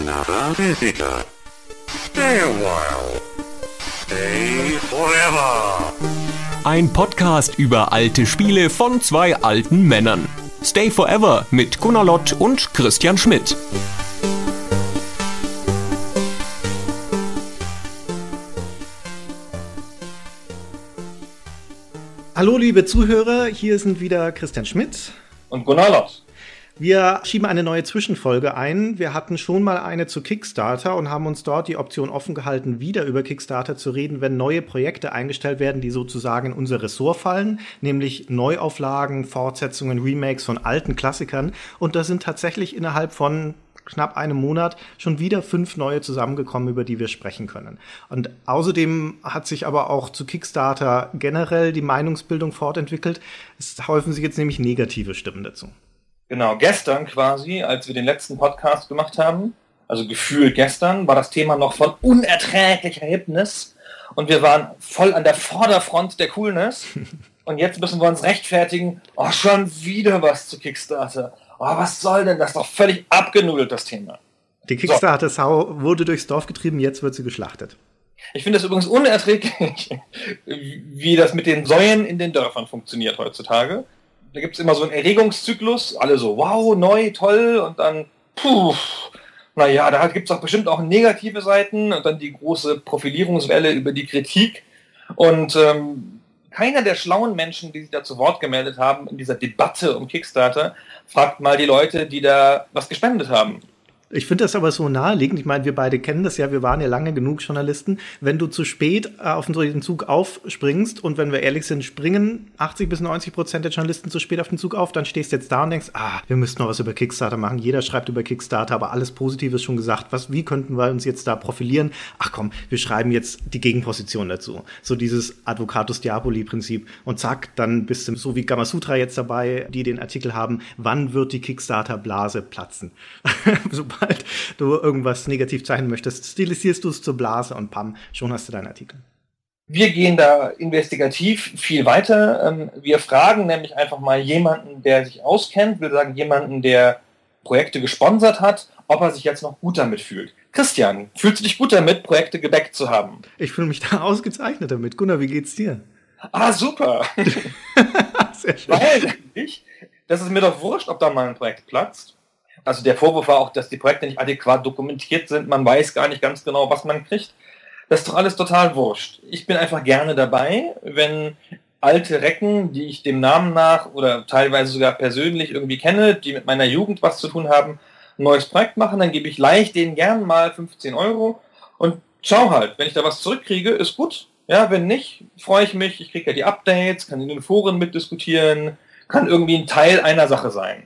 another visitor. Stay a while. Stay forever. Ein Podcast über alte Spiele von zwei alten Männern. Stay Forever mit Gunnar Lott und Christian Schmidt. Hallo liebe Zuhörer, hier sind wieder Christian Schmidt. Und Gunnar Lott. Wir schieben eine neue Zwischenfolge ein. Wir hatten schon mal eine zu Kickstarter und haben uns dort die Option offen gehalten, wieder über Kickstarter zu reden, wenn neue Projekte eingestellt werden, die sozusagen in unser Ressort fallen, nämlich Neuauflagen, Fortsetzungen, Remakes von alten Klassikern. Und da sind tatsächlich innerhalb von knapp einem Monat schon wieder fünf neue zusammengekommen, über die wir sprechen können. Und außerdem hat sich aber auch zu Kickstarter generell die Meinungsbildung fortentwickelt. Es häufen sich jetzt nämlich negative Stimmen dazu. Genau, gestern quasi, als wir den letzten Podcast gemacht haben, also gefühlt gestern, war das Thema noch von unerträglicher Hipness und wir waren voll an der Vorderfront der Coolness. Und jetzt müssen wir uns rechtfertigen, oh, schon wieder was zu Kickstarter. Oh, was soll denn das? Doch völlig abgenudelt, das Thema. Die Kickstarter-Sau wurde durchs Dorf getrieben, jetzt wird sie geschlachtet. Ich finde es übrigens unerträglich, wie das mit den Säuen in den Dörfern funktioniert heutzutage da gibt es immer so einen Erregungszyklus, alle so, wow, neu, toll, und dann, puh, naja, da gibt es auch bestimmt auch negative Seiten und dann die große Profilierungswelle über die Kritik. Und ähm, keiner der schlauen Menschen, die sich da zu Wort gemeldet haben in dieser Debatte um Kickstarter, fragt mal die Leute, die da was gespendet haben. Ich finde das aber so naheliegend. Ich meine, wir beide kennen das ja, wir waren ja lange genug Journalisten. Wenn du zu spät äh, auf den Zug aufspringst und wenn wir ehrlich sind, springen 80 bis 90 Prozent der Journalisten zu spät auf den Zug auf, dann stehst du jetzt da und denkst, ah, wir müssten noch was über Kickstarter machen. Jeder schreibt über Kickstarter, aber alles Positives schon gesagt. Was, wie könnten wir uns jetzt da profilieren? Ach komm, wir schreiben jetzt die Gegenposition dazu. So dieses Advocatus Diaboli-Prinzip. Und zack, dann bist du so wie Gamasutra jetzt dabei, die den Artikel haben, wann wird die Kickstarter-Blase platzen? sobald du irgendwas negativ zeichnen möchtest, stilisierst du es zur Blase und pam, schon hast du deinen Artikel. Wir gehen da investigativ viel weiter. Ähm, wir fragen nämlich einfach mal jemanden, der sich auskennt, will sagen jemanden, der Projekte gesponsert hat, ob er sich jetzt noch gut damit fühlt. Christian, fühlst du dich gut damit, Projekte gebackt zu haben? Ich fühle mich da ausgezeichnet damit. Gunnar, wie geht's dir? Ah, super. Sehr schön. Weil, ich, das ist mir doch wurscht, ob da mal ein Projekt platzt. Also der Vorwurf war auch, dass die Projekte nicht adäquat dokumentiert sind. Man weiß gar nicht ganz genau, was man kriegt. Das ist doch alles total wurscht. Ich bin einfach gerne dabei, wenn alte Recken, die ich dem Namen nach oder teilweise sogar persönlich irgendwie kenne, die mit meiner Jugend was zu tun haben, ein neues Projekt machen, dann gebe ich leicht denen gern mal 15 Euro und schau halt, wenn ich da was zurückkriege, ist gut. Ja, wenn nicht, freue ich mich, ich kriege ja die Updates, kann in den Foren mitdiskutieren, kann irgendwie ein Teil einer Sache sein.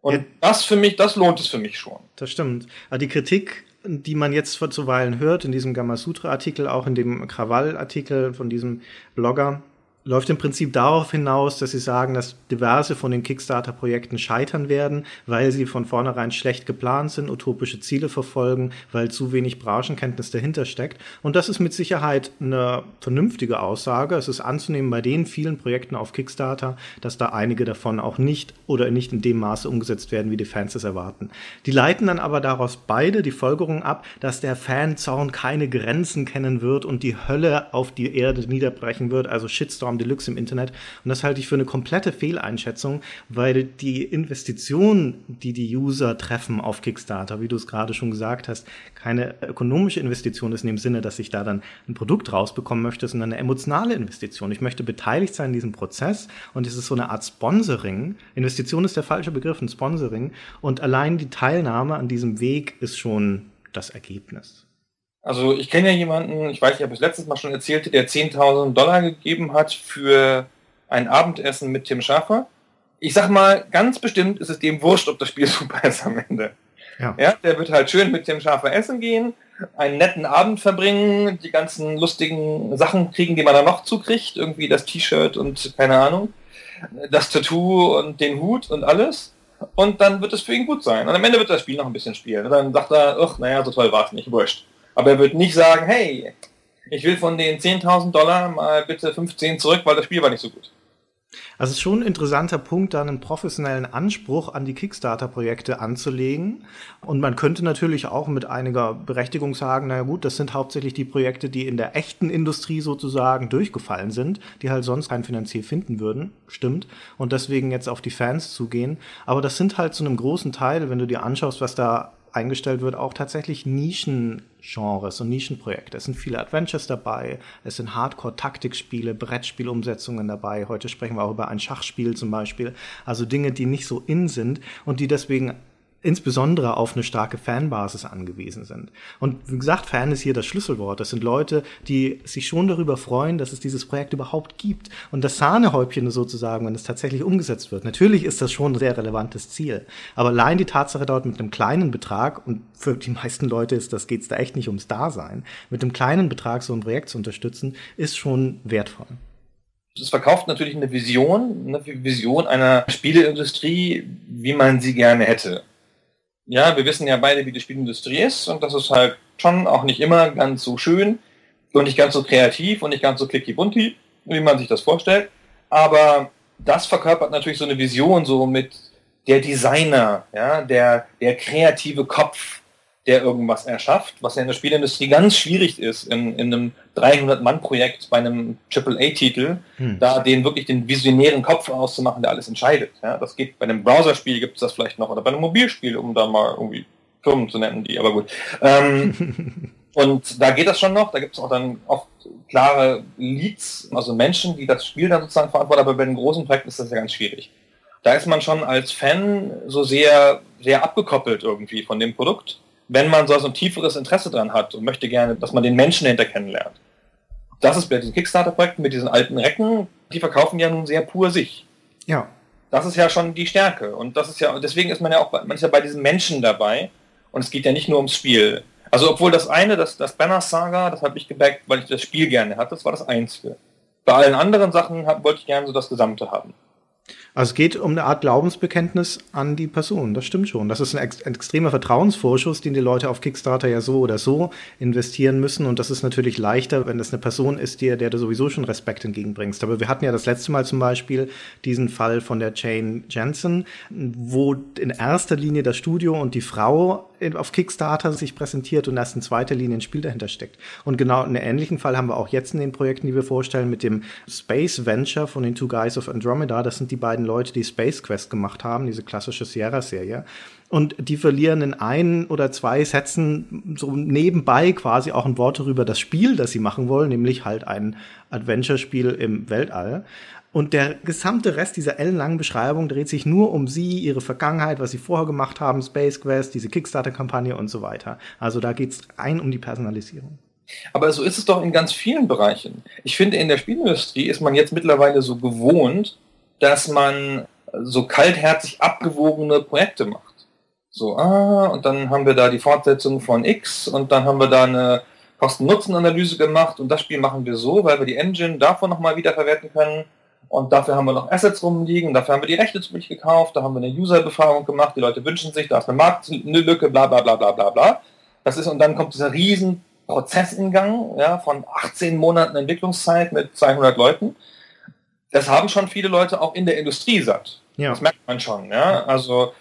Und ja. das für mich, das lohnt es für mich schon. Das stimmt. Aber die Kritik, die man jetzt zuweilen hört, in diesem Gamasutra-Artikel, auch in dem Krawall-Artikel von diesem Blogger, läuft im Prinzip darauf hinaus, dass sie sagen, dass diverse von den Kickstarter-Projekten scheitern werden, weil sie von vornherein schlecht geplant sind, utopische Ziele verfolgen, weil zu wenig Branchenkenntnis dahinter steckt. Und das ist mit Sicherheit eine vernünftige Aussage. Es ist anzunehmen bei den vielen Projekten auf Kickstarter, dass da einige davon auch nicht oder nicht in dem Maße umgesetzt werden, wie die Fans es erwarten. Die leiten dann aber daraus beide die Folgerung ab, dass der Fanzaun keine Grenzen kennen wird und die Hölle auf die Erde niederbrechen wird, also Shitstorm Shitstorm Deluxe im Internet. Und das halte ich für eine komplette Fehleinschätzung, weil die Investition, die die User treffen auf Kickstarter, wie du es gerade schon gesagt hast, keine ökonomische Investition ist in dem Sinne, dass ich da dann ein Produkt rausbekommen möchte, sondern eine emotionale Investition. Ich möchte beteiligt sein in diesem Prozess und es ist so eine Art Sponsoring. Investition ist der falsche Begriff, ein Sponsoring. Und allein die Teilnahme an diesem Weg ist schon das Ergebnis. Also ich kenne ja jemanden, ich weiß, ich habe es letztes Mal schon erzählt, der 10.000 Dollar gegeben hat für ein Abendessen mit Tim Schafer. Ich sag mal, ganz bestimmt ist es dem wurscht, ob das Spiel super ist am Ende. Ja. ja, der wird halt schön mit Tim Schafer essen gehen, einen netten Abend verbringen, die ganzen lustigen Sachen kriegen, die man da noch zukriegt, irgendwie das T-Shirt und keine Ahnung, das Tattoo und den Hut und alles. Und dann wird es für ihn gut sein. Und am Ende wird das Spiel noch ein bisschen spielen. Und dann sagt er, ach, naja, so toll war es nicht, wurscht. Aber er wird nicht sagen, hey, ich will von den 10.000 Dollar mal bitte 15 zurück, weil das Spiel war nicht so gut. Also es ist schon ein interessanter Punkt, da einen professionellen Anspruch an die Kickstarter-Projekte anzulegen. Und man könnte natürlich auch mit einiger Berechtigung sagen, naja gut, das sind hauptsächlich die Projekte, die in der echten Industrie sozusagen durchgefallen sind, die halt sonst kein Finanzier finden würden. Stimmt. Und deswegen jetzt auf die Fans zugehen. Aber das sind halt zu einem großen Teil, wenn du dir anschaust, was da eingestellt wird, auch tatsächlich Nischengenres und Nischenprojekte. Es sind viele Adventures dabei, es sind Hardcore-Taktikspiele, Brettspielumsetzungen dabei. Heute sprechen wir auch über ein Schachspiel zum Beispiel. Also Dinge, die nicht so in sind und die deswegen insbesondere auf eine starke Fanbasis angewiesen sind. Und wie gesagt, Fan ist hier das Schlüsselwort. Das sind Leute, die sich schon darüber freuen, dass es dieses Projekt überhaupt gibt. Und das Sahnehäubchen sozusagen, wenn es tatsächlich umgesetzt wird. Natürlich ist das schon ein sehr relevantes Ziel. Aber allein die Tatsache dort mit einem kleinen Betrag, und für die meisten Leute ist das, geht's da echt nicht ums Dasein, mit einem kleinen Betrag so ein Projekt zu unterstützen, ist schon wertvoll. Es verkauft natürlich eine Vision, eine Vision einer Spieleindustrie, wie man sie gerne hätte ja, wir wissen ja beide, wie die Spielindustrie ist und das ist halt schon auch nicht immer ganz so schön und nicht ganz so kreativ und nicht ganz so clicky bunti, wie man sich das vorstellt. Aber das verkörpert natürlich so eine Vision so mit der Designer, ja, der, der kreative Kopf, der irgendwas erschafft, was ja in der Spielindustrie ganz schwierig ist, in, in einem 300-Mann-Projekt bei einem AAA-Titel, hm. da den wirklich den visionären Kopf auszumachen, der alles entscheidet. Ja, das geht bei einem Browserspiel gibt es das vielleicht noch oder bei einem Mobilspiel, um da mal irgendwie Firmen zu nennen, die, aber gut. Ähm, und da geht das schon noch, da gibt es auch dann oft klare Leads, also Menschen, die das Spiel dann sozusagen verantworten, aber bei den großen Projekten ist das ja ganz schwierig. Da ist man schon als Fan so sehr, sehr abgekoppelt irgendwie von dem Produkt wenn man so ein tieferes Interesse dran hat und möchte gerne, dass man den Menschen dahinter kennenlernt. Das ist bei diesen Kickstarter-Projekten mit diesen alten Recken, die verkaufen ja nun sehr pur sich. Ja. Das ist ja schon die Stärke. Und das ist ja, deswegen ist man ja auch bei, man ist ja bei diesen Menschen dabei. Und es geht ja nicht nur ums Spiel. Also obwohl das eine, das, das Banner Saga, das habe ich gebackt, weil ich das Spiel gerne hatte, das war das einzige. Bei allen anderen Sachen hab, wollte ich gerne so das Gesamte haben. Also es geht um eine Art Glaubensbekenntnis an die Person, das stimmt schon. Das ist ein, ex ein, extremer Vertrauensvorschuss, den die Leute auf Kickstarter ja so oder so investieren müssen. Und das ist natürlich leichter, wenn das eine Person ist, der, der du sowieso schon Respekt entgegenbringst. Aber wir hatten ja das letzte Mal zum Beispiel diesen Fall von der Jane Jensen, wo in erster Linie das Studio und die Frau auf Kickstarter sich präsentiert und erst in zweiter Linie ein Spiel dahinter steckt. Und genau einen ähnlichen Fall haben wir auch jetzt in den Projekten, die wir vorstellen, mit dem Space Venture von den Two Guys of Andromeda. Das sind die beiden Leute, die Space Quest gemacht haben, diese klassische Sierra-Serie. Und die verlieren in ein oder zwei Sätzen so nebenbei quasi auch ein Wort darüber das Spiel, das sie machen wollen, nämlich halt ein Adventure-Spiel im Weltall. Und der gesamte Rest dieser ellenlangen Beschreibung dreht sich nur um sie, ihre Vergangenheit, was sie vorher gemacht haben, Space Quest, diese Kickstarter-Kampagne und so weiter. Also da geht es rein um die Personalisierung. Aber so ist es doch in ganz vielen Bereichen. Ich finde, in der Spielindustrie ist man jetzt mittlerweile so gewohnt, dass man so kaltherzig abgewogene Projekte macht. So, ah, und dann haben wir da die Fortsetzung von X und dann haben wir da eine Kosten-Nutzen-Analyse gemacht und das Spiel machen wir so, weil wir die Engine davon nochmal wiederverwerten können und dafür haben wir noch Assets rumliegen, dafür haben wir die Rechte zu gekauft, da haben wir eine User-Befragung gemacht, die Leute wünschen sich, da ist eine Marktlücke, bla bla bla bla bla bla. Das ist, und dann kommt dieser riesen Prozess in Gang, ja, von 18 Monaten Entwicklungszeit mit 200 Leuten. Das haben schon viele Leute auch in der Industrie satt. Ja. Das merkt man schon, ja. Also,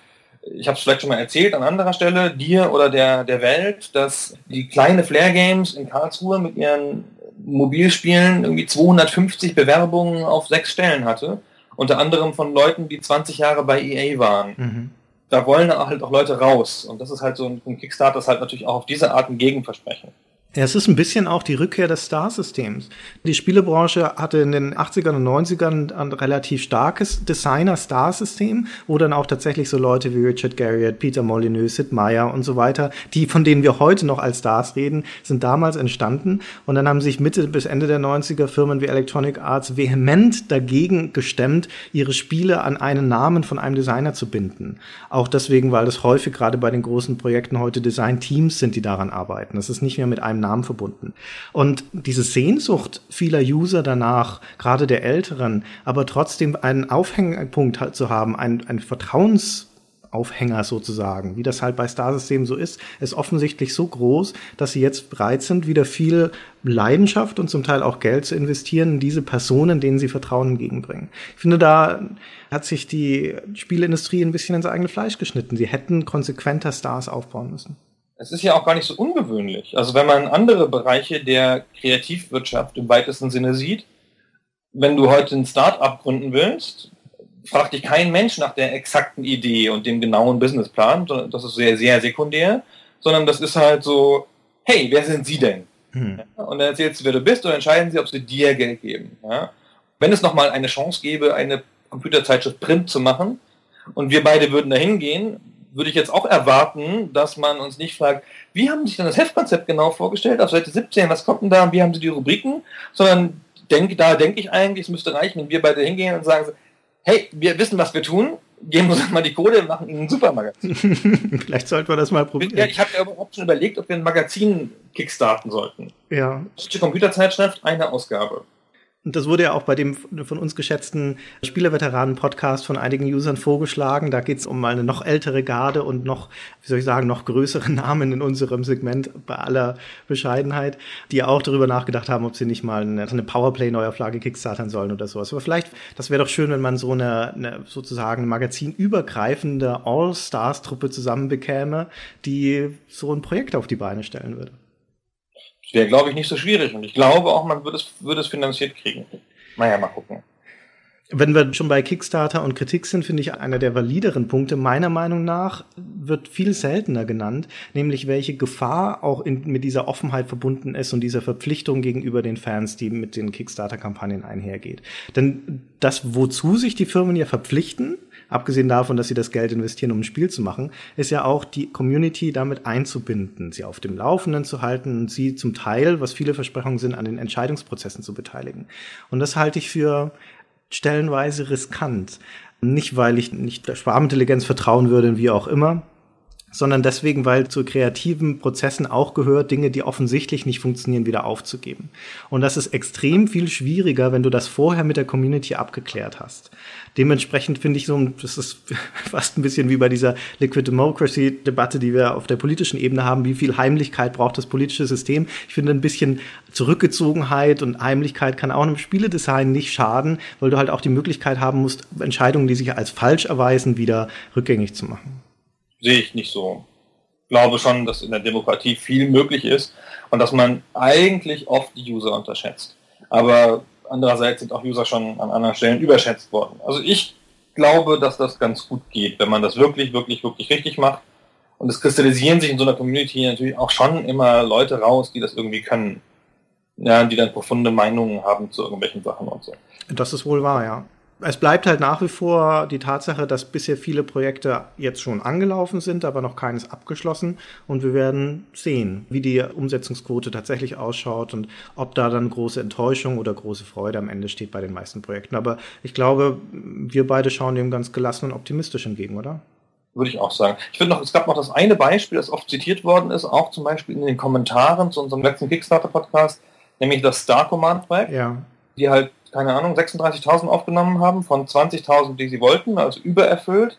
ich habe es vielleicht schon mal erzählt an anderer Stelle, dir oder der, der Welt, dass die kleine Flair Games in Karlsruhe mit ihren Mobilspielen irgendwie 250 Bewerbungen auf sechs Stellen hatte. Unter anderem von Leuten, die 20 Jahre bei EA waren. Mhm. Da wollen halt auch Leute raus. Und das ist halt so ein Kickstarter, das halt natürlich auch auf diese Art ein Gegenversprechen. Ja, es ist ein bisschen auch die Rückkehr des Star-Systems. Die Spielebranche hatte in den 80ern und 90ern ein relativ starkes Designer-Star-System, wo dann auch tatsächlich so Leute wie Richard Garriott, Peter Molyneux, Sid Meier und so weiter, die, von denen wir heute noch als Stars reden, sind damals entstanden. Und dann haben sich Mitte bis Ende der 90er Firmen wie Electronic Arts vehement dagegen gestemmt, ihre Spiele an einen Namen von einem Designer zu binden. Auch deswegen, weil es häufig gerade bei den großen Projekten heute Design-Teams sind, die daran arbeiten. Das ist nicht mehr mit einem meinem Namen verbunden. Und diese Sehnsucht vieler User danach, gerade der Älteren, aber trotzdem einen Aufhängpunkt halt zu haben, ein, ein Vertrauens Aufhänger sozusagen, wie das halt bei Star System so ist, ist offensichtlich so groß, dass sie jetzt bereit sind, wieder viel Leidenschaft und zum Teil auch Geld zu investieren in diese Personen, denen sie Vertrauen entgegenbringen. Ich finde, da hat sich die Spielindustrie ein bisschen ins eigene Fleisch geschnitten. Sie hätten konsequenter Stars aufbauen müssen. Es ist ja auch gar nicht so ungewöhnlich. Also wenn man andere Bereiche der Kreativwirtschaft im weitesten Sinne sieht, wenn du heute ein Start-up gründen willst, fragt dich kein Mensch nach der exakten Idee und dem genauen Businessplan, das ist sehr, sehr sekundär, sondern das ist halt so, hey, wer sind Sie denn? Hm. Und dann erzählst du, wer du bist und entscheiden sie, ob sie dir Geld geben. Ja? Wenn es nochmal eine Chance gäbe, eine Computerzeitschrift Print zu machen und wir beide würden da hingehen, würde ich jetzt auch erwarten, dass man uns nicht fragt, wie haben Sie sich denn das Heftkonzept genau vorgestellt, auf Seite 17, was kommt denn da, wie haben Sie die Rubriken, sondern denk, da denke ich eigentlich, es müsste reichen, wenn wir beide hingehen und sagen, hey, wir wissen, was wir tun, geben uns mal die Kohle, machen einen Supermagazin. Vielleicht sollten wir das mal probieren. Ja, ich habe mir überhaupt schon überlegt, ob wir ein Magazin kickstarten sollten. Ja. Deutsche Computerzeitschrift, eine Ausgabe. Und das wurde ja auch bei dem von uns geschätzten Spieleveteranen-Podcast von einigen Usern vorgeschlagen. Da geht es um eine noch ältere Garde und noch, wie soll ich sagen, noch größere Namen in unserem Segment bei aller Bescheidenheit, die auch darüber nachgedacht haben, ob sie nicht mal eine, eine Powerplay-Neuauflage kickstartern sollen oder sowas. Aber vielleicht, das wäre doch schön, wenn man so eine, eine sozusagen magazinübergreifende All-Stars-Truppe zusammenbekäme, die so ein Projekt auf die Beine stellen würde wäre, glaube ich, nicht so schwierig. Und ich glaube auch, man würde es, würde es finanziert kriegen. Naja, mal gucken. Wenn wir schon bei Kickstarter und Kritik sind, finde ich einer der valideren Punkte meiner Meinung nach wird viel seltener genannt, nämlich welche Gefahr auch in, mit dieser Offenheit verbunden ist und dieser Verpflichtung gegenüber den Fans, die mit den Kickstarter-Kampagnen einhergeht. Denn das, wozu sich die Firmen ja verpflichten, abgesehen davon, dass sie das Geld investieren, um ein Spiel zu machen, ist ja auch die Community damit einzubinden, sie auf dem Laufenden zu halten und sie zum Teil, was viele Versprechungen sind, an den Entscheidungsprozessen zu beteiligen. Und das halte ich für stellenweise riskant. Nicht, weil ich nicht der Schwarmintelligenz vertrauen würde, wie auch immer, sondern deswegen, weil zu kreativen Prozessen auch gehört, Dinge, die offensichtlich nicht funktionieren, wieder aufzugeben. Und das ist extrem viel schwieriger, wenn du das vorher mit der Community abgeklärt hast. Dementsprechend finde ich so, das ist fast ein bisschen wie bei dieser Liquid Democracy Debatte, die wir auf der politischen Ebene haben, wie viel Heimlichkeit braucht das politische System. Ich finde ein bisschen Zurückgezogenheit und Heimlichkeit kann auch einem Spieledesign nicht schaden, weil du halt auch die Möglichkeit haben musst, Entscheidungen, die sich als falsch erweisen, wieder rückgängig zu machen sehe ich nicht so. Ich glaube schon, dass in der Demokratie viel möglich ist und dass man eigentlich oft die User unterschätzt. Aber andererseits sind auch User schon an anderen Stellen überschätzt worden. Also ich glaube, dass das ganz gut geht, wenn man das wirklich, wirklich, wirklich richtig macht. Und es kristallisieren sich in so einer Community natürlich auch schon immer Leute raus, die das irgendwie können. Ja, die dann profunde Meinungen haben zu irgendwelchen Sachen und so. Das ist wohl wahr, ja es bleibt halt nach wie vor die Tatsache, dass bisher viele Projekte jetzt schon angelaufen sind, aber noch keines abgeschlossen. Und wir werden sehen, wie die Umsetzungsquote tatsächlich ausschaut und ob da dann große Enttäuschung oder große Freude am Ende steht bei den meisten Projekten. Aber ich glaube, wir beide schauen dem ganz gelassen und optimistisch entgegen, oder? Würde ich auch sagen. Ich finde noch, es gab noch das eine Beispiel, das oft zitiert worden ist, auch zum Beispiel in den Kommentaren zu unserem letzten Kickstarter-Podcast, nämlich das Star Command-Projekt. Ja. Die halt keine Ahnung, 36.000 aufgenommen haben von 20.000, die sie wollten, also übererfüllt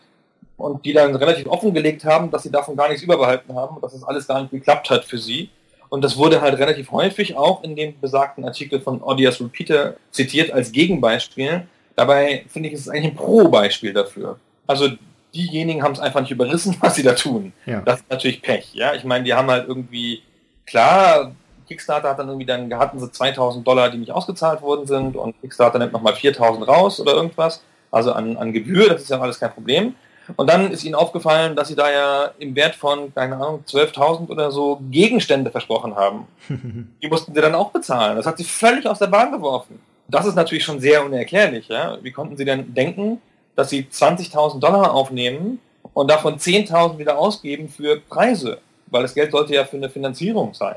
und die dann relativ offengelegt haben, dass sie davon gar nichts überbehalten haben und dass es das alles gar nicht geklappt hat für sie. Und das wurde halt relativ häufig auch in dem besagten Artikel von Odious Repeater zitiert als Gegenbeispiel. Dabei finde ich, es ist eigentlich ein Pro-Beispiel dafür. Also diejenigen haben es einfach nicht überrissen, was sie da tun. Ja. Das ist natürlich Pech. Ja, ich meine, die haben halt irgendwie klar Kickstarter hat dann irgendwie dann hatten sie 2000 Dollar, die nicht ausgezahlt worden sind und Kickstarter nimmt nochmal 4000 raus oder irgendwas. Also an, an Gebühr, das ist ja alles kein Problem. Und dann ist ihnen aufgefallen, dass sie da ja im Wert von, keine Ahnung, 12.000 oder so Gegenstände versprochen haben. Die mussten sie dann auch bezahlen. Das hat sie völlig aus der Bahn geworfen. Das ist natürlich schon sehr unerklärlich. Ja? Wie konnten sie denn denken, dass sie 20.000 Dollar aufnehmen und davon 10.000 wieder ausgeben für Preise? Weil das Geld sollte ja für eine Finanzierung sein.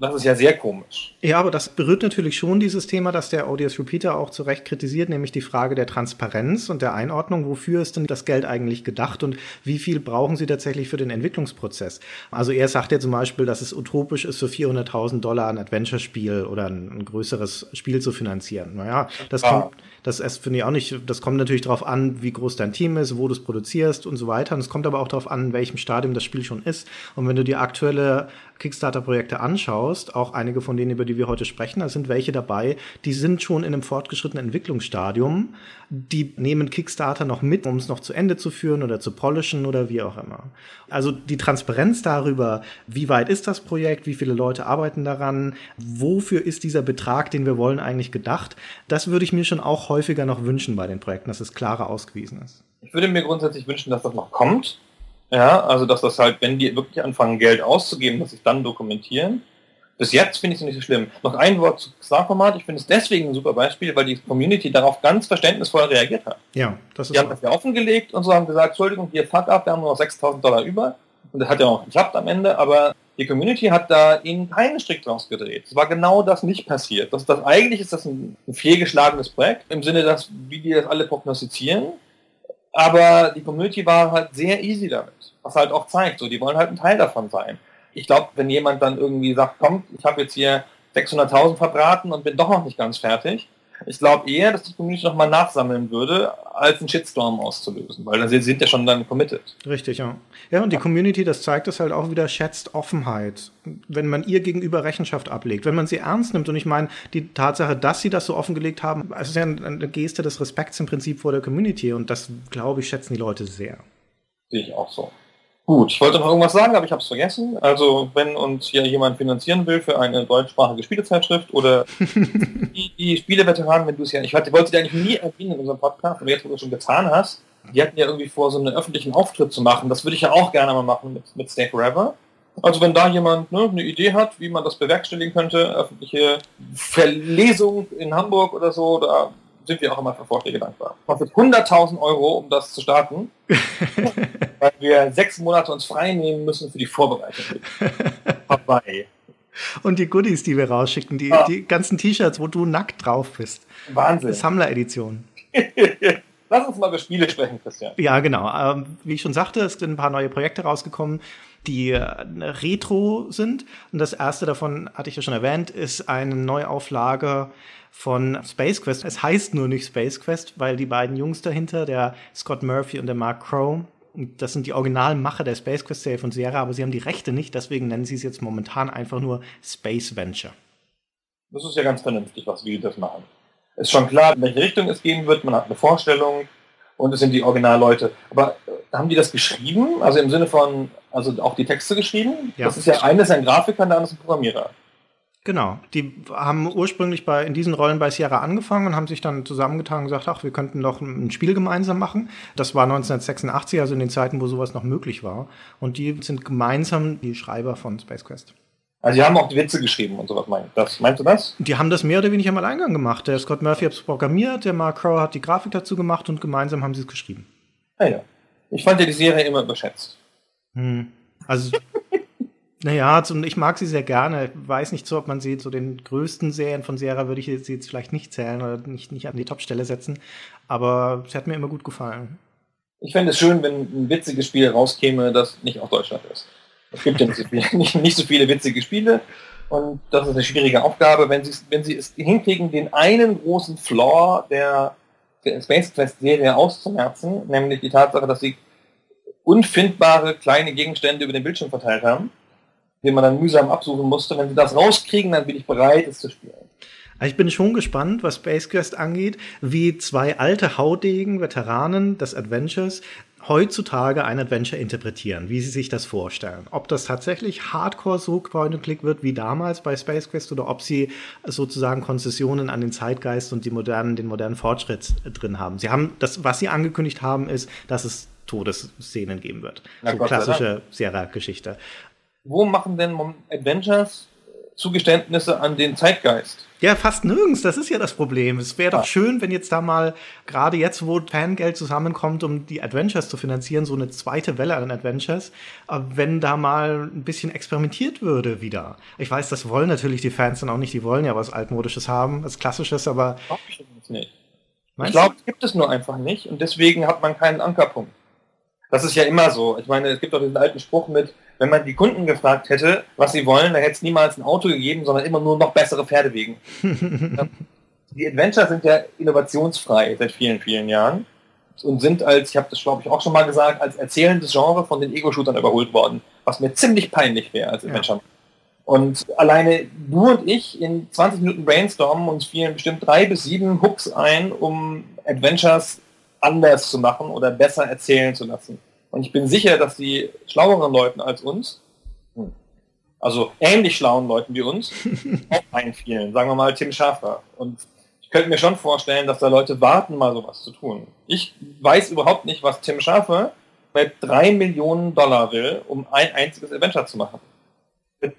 Das ist ja sehr komisch. Ja, aber das berührt natürlich schon dieses Thema, das der Audios Repeater auch zu Recht kritisiert, nämlich die Frage der Transparenz und der Einordnung. Wofür ist denn das Geld eigentlich gedacht und wie viel brauchen Sie tatsächlich für den Entwicklungsprozess? Also er sagt ja zum Beispiel, dass es utopisch ist, für 400.000 Dollar ein Adventure-Spiel oder ein, ein, größeres Spiel zu finanzieren. Naja, das ja. kommt, das finde ich auch nicht, das kommt natürlich darauf an, wie groß dein Team ist, wo du es produzierst und so weiter. Und es kommt aber auch darauf an, in welchem Stadium das Spiel schon ist. Und wenn du die aktuelle Kickstarter-Projekte anschaust, auch einige von denen, über die wir heute sprechen, da sind welche dabei, die sind schon in einem fortgeschrittenen Entwicklungsstadium. Die nehmen Kickstarter noch mit, um es noch zu Ende zu führen oder zu polischen oder wie auch immer. Also die Transparenz darüber, wie weit ist das Projekt, wie viele Leute arbeiten daran, wofür ist dieser Betrag, den wir wollen, eigentlich gedacht, das würde ich mir schon auch häufiger noch wünschen bei den Projekten, dass es klarer ausgewiesen ist. Ich würde mir grundsätzlich wünschen, dass das noch kommt ja, also dass das halt, wenn die wirklich anfangen, Geld auszugeben, dass sich dann dokumentieren. Bis jetzt finde ich es nicht so schlimm. Noch ein Wort zu Star-Format. Ich finde es deswegen ein super Beispiel, weil die Community darauf ganz verständnisvoll reagiert hat. Ja, das ist Die haben das ja offengelegt und so haben gesagt, Entschuldigung, hier fuck ab, wir haben nur noch 6000 Dollar über. Und das hat ja auch geklappt am Ende, aber die Community hat da ihnen keinen Strick draus gedreht. Es war genau das nicht passiert. Das, das, eigentlich ist das ein, ein fehlgeschlagenes Projekt, im Sinne, dass, wie die das alle prognostizieren. Aber die Community war halt sehr easy damit. Was halt auch zeigt, so, die wollen halt ein Teil davon sein. Ich glaube, wenn jemand dann irgendwie sagt, kommt, ich habe jetzt hier 600.000 verbraten und bin doch noch nicht ganz fertig, ich glaube eher, dass die Community nochmal nachsammeln würde, als einen Shitstorm auszulösen, weil sie sind ja schon dann committed. Richtig, ja. Ja, und die Community, das zeigt es halt auch wieder, schätzt Offenheit. Wenn man ihr gegenüber Rechenschaft ablegt, wenn man sie ernst nimmt. Und ich meine, die Tatsache, dass sie das so offengelegt haben, es ist ja eine Geste des Respekts im Prinzip vor der Community. Und das, glaube ich, schätzen die Leute sehr. Sehe ich auch so. Gut, ich wollte noch irgendwas sagen, aber ich habe es vergessen. Also wenn uns hier jemand finanzieren will für eine deutschsprachige Spielezeitschrift oder die, die Spieleveteranen, wenn du es ja, ich wollte dir eigentlich nie erwähnen in unserem Podcast, aber jetzt, wo du es schon getan hast, die hatten ja irgendwie vor, so einen öffentlichen Auftritt zu machen. Das würde ich ja auch gerne mal machen mit, mit Stay Forever. Also wenn da jemand ne, eine Idee hat, wie man das bewerkstelligen könnte, öffentliche Verlesung in Hamburg oder so, da sind wir auch immer für Vorschläge dankbar. Kostet 100.000 Euro, um das zu starten, weil wir sechs Monate uns frei nehmen müssen für die Vorbereitung. Vorbei. Und die Goodies, die wir rausschicken, die, ja. die ganzen T-Shirts, wo du nackt drauf bist. Wahnsinn. Sammler-Edition. Lass uns mal über Spiele sprechen, Christian. Ja, genau. Ähm, wie ich schon sagte, es sind ein paar neue Projekte rausgekommen, die äh, retro sind. Und das erste davon, hatte ich ja schon erwähnt, ist eine Neuauflage von Space Quest. Es heißt nur nicht Space Quest, weil die beiden Jungs dahinter, der Scott Murphy und der Mark Crow, das sind die Originalmacher der Space Quest Serie von Sierra, aber sie haben die Rechte nicht, deswegen nennen sie es jetzt momentan einfach nur Space Venture. Das ist ja ganz vernünftig, was wir das machen. Es ist schon klar, in welche Richtung es gehen wird, man hat eine Vorstellung und es sind die Originalleute. Aber äh, haben die das geschrieben? Also im Sinne von, also auch die Texte geschrieben? Ja. Das ist ja eines ein Grafiker, der andere ist ein Programmierer. Genau. Die haben ursprünglich bei, in diesen Rollen bei Sierra angefangen und haben sich dann zusammengetan und gesagt, ach, wir könnten doch ein Spiel gemeinsam machen. Das war 1986, also in den Zeiten, wo sowas noch möglich war. Und die sind gemeinsam die Schreiber von Space Quest. Also die haben auch die Witze geschrieben und sowas. Mein, das, meinst du das? Die haben das mehr oder weniger am Alleingang gemacht. Der Scott Murphy hat es programmiert, der Mark Crow hat die Grafik dazu gemacht und gemeinsam haben sie es geschrieben. Ah ja. Ich fand ja die Serie immer überschätzt. Hm. Also Naja, ich mag sie sehr gerne. Ich weiß nicht so, ob man sie zu den größten Serien von Sierra würde ich sie jetzt vielleicht nicht zählen oder nicht, nicht an die Topstelle setzen. Aber sie hat mir immer gut gefallen. Ich fände es schön, wenn ein witziges Spiel rauskäme, das nicht aus Deutschland ist. Es gibt ja nicht so, viele, nicht, nicht so viele witzige Spiele. Und das ist eine schwierige Aufgabe, wenn sie, wenn sie es hinkriegen, den einen großen Flaw der, der Space Quest Serie auszumerzen, nämlich die Tatsache, dass sie unfindbare kleine Gegenstände über den Bildschirm verteilt haben den man dann mühsam absuchen musste. Wenn sie das rauskriegen, dann bin ich bereit, es zu spielen. Ich bin schon gespannt, was Space Quest angeht, wie zwei alte Haudegen, Veteranen des Adventures, heutzutage ein Adventure interpretieren, wie sie sich das vorstellen. Ob das tatsächlich hardcore so Point and Click wird wie damals bei Space Quest oder ob sie sozusagen Konzessionen an den Zeitgeist und die modernen, den modernen Fortschritt drin haben. Sie haben das, was sie angekündigt haben, ist, dass es Todesszenen geben wird. Na so Gott klassische Sierra-Geschichte wo machen denn Adventures Zugeständnisse an den Zeitgeist. Ja, fast nirgends. Das ist ja das Problem. Es wäre doch schön, wenn jetzt da mal, gerade jetzt, wo Fangeld zusammenkommt, um die Adventures zu finanzieren, so eine zweite Welle an Adventures, äh, wenn da mal ein bisschen experimentiert würde wieder. Ich weiß, das wollen natürlich die Fans dann auch nicht. Die wollen ja was Altmodisches haben, was Klassisches, aber. Ich nicht. Ich glaube, gibt es nur einfach nicht und deswegen hat man keinen Ankerpunkt. Das ist ja immer so. Ich meine, es gibt doch diesen alten Spruch mit, wenn man die Kunden gefragt hätte, was sie wollen, dann hätte es niemals ein Auto gegeben, sondern immer nur noch bessere Pferdewegen. die Adventures sind ja innovationsfrei seit vielen, vielen Jahren und sind als, ich habe das glaube ich auch schon mal gesagt, als erzählendes Genre von den Ego-Shootern überholt worden, was mir ziemlich peinlich wäre als Adventure. Ja. Und alleine du und ich in 20 Minuten brainstormen uns fielen bestimmt drei bis sieben Hooks ein, um Adventures anders zu machen oder besser erzählen zu lassen. Und ich bin sicher, dass die schlaueren Leuten als uns, hm, also ähnlich schlauen Leuten wie uns, auch einfielen. Sagen wir mal Tim Schafer. Und ich könnte mir schon vorstellen, dass da Leute warten, mal sowas zu tun. Ich weiß überhaupt nicht, was Tim Schafer mit drei Millionen Dollar will, um ein einziges Adventure zu machen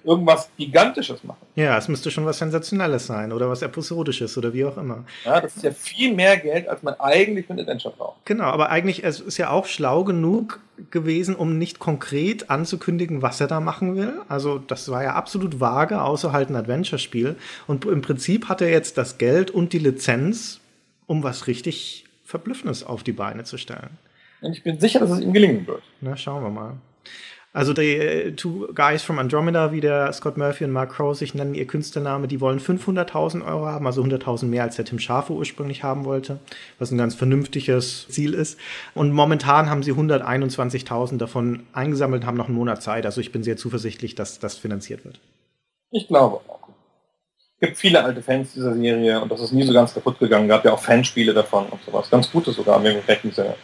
irgendwas Gigantisches machen. Ja, es müsste schon was Sensationelles sein oder was Episodisches oder wie auch immer. Ja, das ist ja viel mehr Geld, als man eigentlich für ein Adventure braucht. Genau, aber eigentlich es ist ja auch schlau genug gewesen, um nicht konkret anzukündigen, was er da machen will. Also das war ja absolut vage, außer halt ein Adventure-Spiel. Und im Prinzip hat er jetzt das Geld und die Lizenz, um was richtig Verblüffendes auf die Beine zu stellen. Und ich bin sicher, dass es ihm gelingen wird. Na, schauen wir mal. Also die äh, Two Guys from Andromeda, wie der Scott Murphy und Mark Crowe sich nennen, ihr Künstlername, die wollen 500.000 Euro haben, also 100.000 mehr, als der Tim Schafe ursprünglich haben wollte, was ein ganz vernünftiges Ziel ist. Und momentan haben sie 121.000 davon eingesammelt, haben noch einen Monat Zeit. Also ich bin sehr zuversichtlich, dass das finanziert wird. Ich glaube auch. Es gibt viele alte Fans dieser Serie und das ist nie so ganz kaputt gegangen. Gab ja auch Fanspiele davon und sowas. Ganz gute sogar, im rechten Sinne.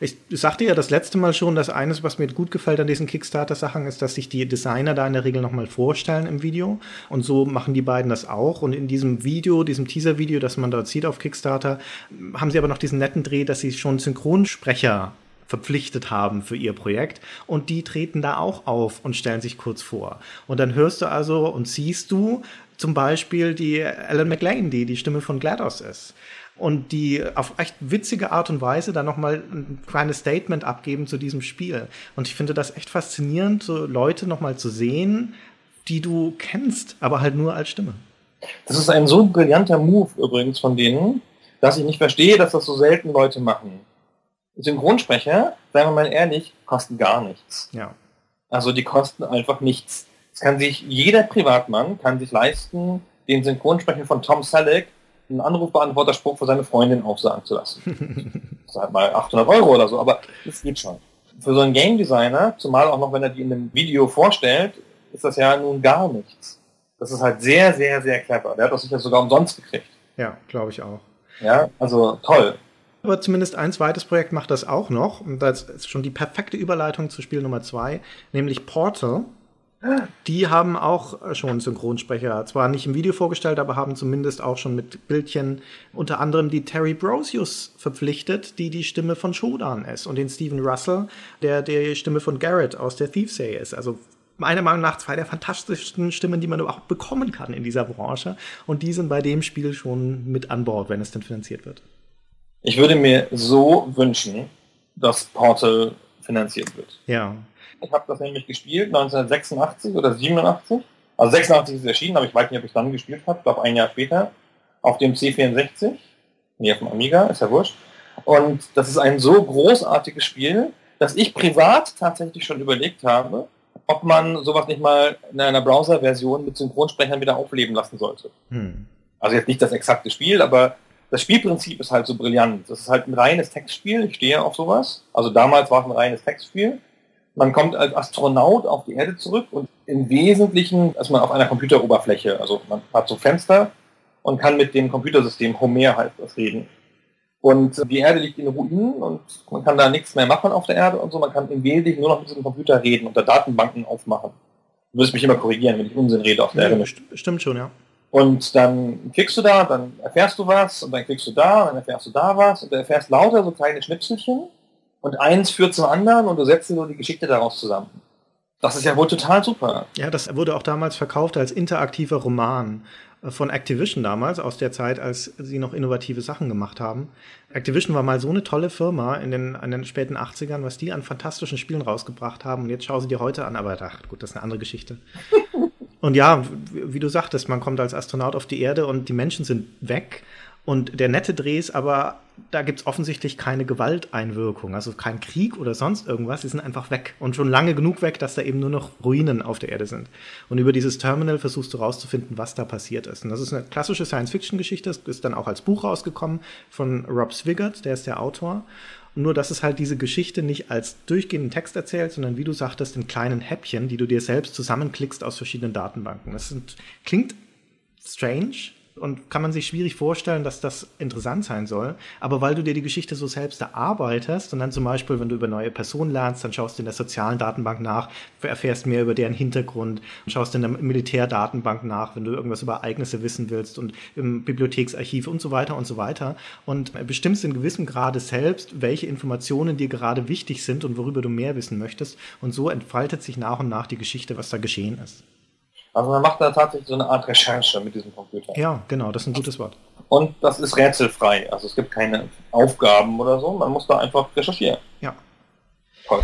Ich sagte ja das letzte Mal schon, dass eines, was mir gut gefällt an diesen Kickstarter-Sachen, ist, dass sich die Designer da in der Regel nochmal vorstellen im Video. Und so machen die beiden das auch. Und in diesem Video, diesem Teaser-Video, das man dort sieht auf Kickstarter, haben sie aber noch diesen netten Dreh, dass sie schon Synchronsprecher verpflichtet haben für ihr Projekt und die treten da auch auf und stellen sich kurz vor. Und dann hörst du also und siehst du zum Beispiel die Ellen McLean, die die Stimme von GLaDOS ist und die auf echt witzige Art und Weise dann nochmal ein kleines Statement abgeben zu diesem Spiel. Und ich finde das echt faszinierend, so Leute nochmal zu sehen, die du kennst, aber halt nur als Stimme. Das ist ein so brillanter Move übrigens von denen, dass ich nicht verstehe, dass das so selten Leute machen. Synchronsprecher, sagen wir mal ehrlich, kosten gar nichts. Ja. Also die kosten einfach nichts. Es kann sich jeder Privatmann kann sich leisten, den Synchronsprecher von Tom Selleck einen Anrufbeantworterspruch für seine Freundin aufsagen zu lassen. das ist halt mal 800 Euro oder so, aber das geht schon. Für so einen Game Designer, zumal auch noch, wenn er die in einem Video vorstellt, ist das ja nun gar nichts. Das ist halt sehr, sehr, sehr clever. Der hat das sicher sogar umsonst gekriegt. Ja, glaube ich auch. Ja, also toll. Aber zumindest ein zweites Projekt macht das auch noch. Und das ist schon die perfekte Überleitung zu Spiel Nummer zwei, nämlich Portal. Die haben auch schon Synchronsprecher, zwar nicht im Video vorgestellt, aber haben zumindest auch schon mit Bildchen unter anderem die Terry Brosius verpflichtet, die die Stimme von Shodan ist und den Stephen Russell, der die Stimme von Garrett aus der Thiefsay ist. Also meiner Meinung nach zwei der fantastischsten Stimmen, die man überhaupt bekommen kann in dieser Branche. Und die sind bei dem Spiel schon mit an Bord, wenn es denn finanziert wird. Ich würde mir so wünschen, dass Portal finanziert wird. Ja. Ich habe das nämlich gespielt 1986 oder 87. Also 86 ist es erschienen, aber ich weiß nicht, ob ich dann gespielt habe. Ich glaube ein Jahr später auf dem C64. Nee, auf dem Amiga, ist ja wurscht. Und das ist ein so großartiges Spiel, dass ich privat tatsächlich schon überlegt habe, ob man sowas nicht mal in einer Browser-Version mit Synchronsprechern wieder aufleben lassen sollte. Hm. Also jetzt nicht das exakte Spiel, aber das Spielprinzip ist halt so brillant. Das ist halt ein reines Textspiel, ich stehe auf sowas. Also damals war es ein reines Textspiel. Man kommt als Astronaut auf die Erde zurück und im Wesentlichen ist man auf einer Computeroberfläche. Also man hat so Fenster und kann mit dem Computersystem Homer halt was reden. Und die Erde liegt in Ruinen und man kann da nichts mehr machen auf der Erde und so. Man kann im Wesentlichen nur noch mit diesem Computer reden und da Datenbanken aufmachen. Du wirst mich immer korrigieren, wenn ich Unsinn rede auf der ja, Erde. Stimmt schon, ja. Und dann klickst du da, dann erfährst du was und dann klickst du da, und dann erfährst du da was und du erfährst lauter so kleine Schnipselchen und eins führt zum anderen und du setzt nur die Geschichte daraus zusammen. Das ist ja wohl total super. Ja, das wurde auch damals verkauft als interaktiver Roman von Activision damals, aus der Zeit, als sie noch innovative Sachen gemacht haben. Activision war mal so eine tolle Firma in den, in den späten 80ern, was die an fantastischen Spielen rausgebracht haben. Und jetzt schau sie dir heute an, aber ach, gut, das ist eine andere Geschichte. Und ja, wie du sagtest, man kommt als Astronaut auf die Erde und die Menschen sind weg. Und der nette Dreh ist aber, da gibt's offensichtlich keine Gewalteinwirkung, also kein Krieg oder sonst irgendwas. Sie sind einfach weg und schon lange genug weg, dass da eben nur noch Ruinen auf der Erde sind. Und über dieses Terminal versuchst du rauszufinden, was da passiert ist. Und das ist eine klassische Science-Fiction-Geschichte, das ist dann auch als Buch rausgekommen von Rob Swigert, der ist der Autor. Nur, dass es halt diese Geschichte nicht als durchgehenden Text erzählt, sondern wie du sagtest, in kleinen Häppchen, die du dir selbst zusammenklickst aus verschiedenen Datenbanken. Das sind, klingt strange, und kann man sich schwierig vorstellen, dass das interessant sein soll. Aber weil du dir die Geschichte so selbst erarbeitest und dann zum Beispiel, wenn du über neue Personen lernst, dann schaust du in der sozialen Datenbank nach, erfährst mehr über deren Hintergrund, schaust in der Militärdatenbank nach, wenn du irgendwas über Ereignisse wissen willst und im Bibliotheksarchiv und so weiter und so weiter und bestimmst in gewissem Grade selbst, welche Informationen dir gerade wichtig sind und worüber du mehr wissen möchtest. Und so entfaltet sich nach und nach die Geschichte, was da geschehen ist. Also man macht da tatsächlich so eine Art Recherche mit diesem Computer. Ja, genau, das ist ein gutes Wort. Und das ist rätselfrei. Also es gibt keine Aufgaben oder so, man muss da einfach recherchieren. Ja. Toll.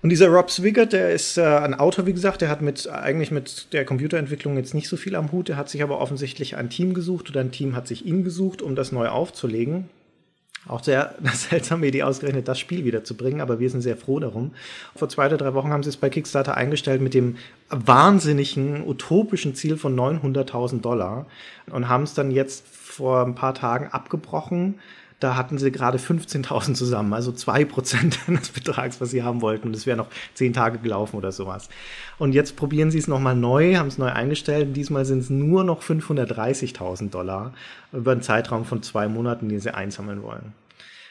Und dieser Rob Swigert, der ist äh, ein Autor, wie gesagt, der hat mit eigentlich mit der Computerentwicklung jetzt nicht so viel am Hut. Der hat sich aber offensichtlich ein Team gesucht oder ein Team hat sich ihn gesucht, um das neu aufzulegen. Auch sehr seltsame Idee ausgerechnet, das Spiel wiederzubringen, aber wir sind sehr froh darum. Vor zwei oder drei Wochen haben sie es bei Kickstarter eingestellt mit dem wahnsinnigen, utopischen Ziel von 900.000 Dollar und haben es dann jetzt vor ein paar Tagen abgebrochen. Da hatten sie gerade 15.000 zusammen, also zwei Prozent des Betrags, was sie haben wollten. Und es wäre noch zehn Tage gelaufen oder sowas. Und jetzt probieren sie es nochmal neu, haben es neu eingestellt. Diesmal sind es nur noch 530.000 Dollar über einen Zeitraum von zwei Monaten, den sie einsammeln wollen.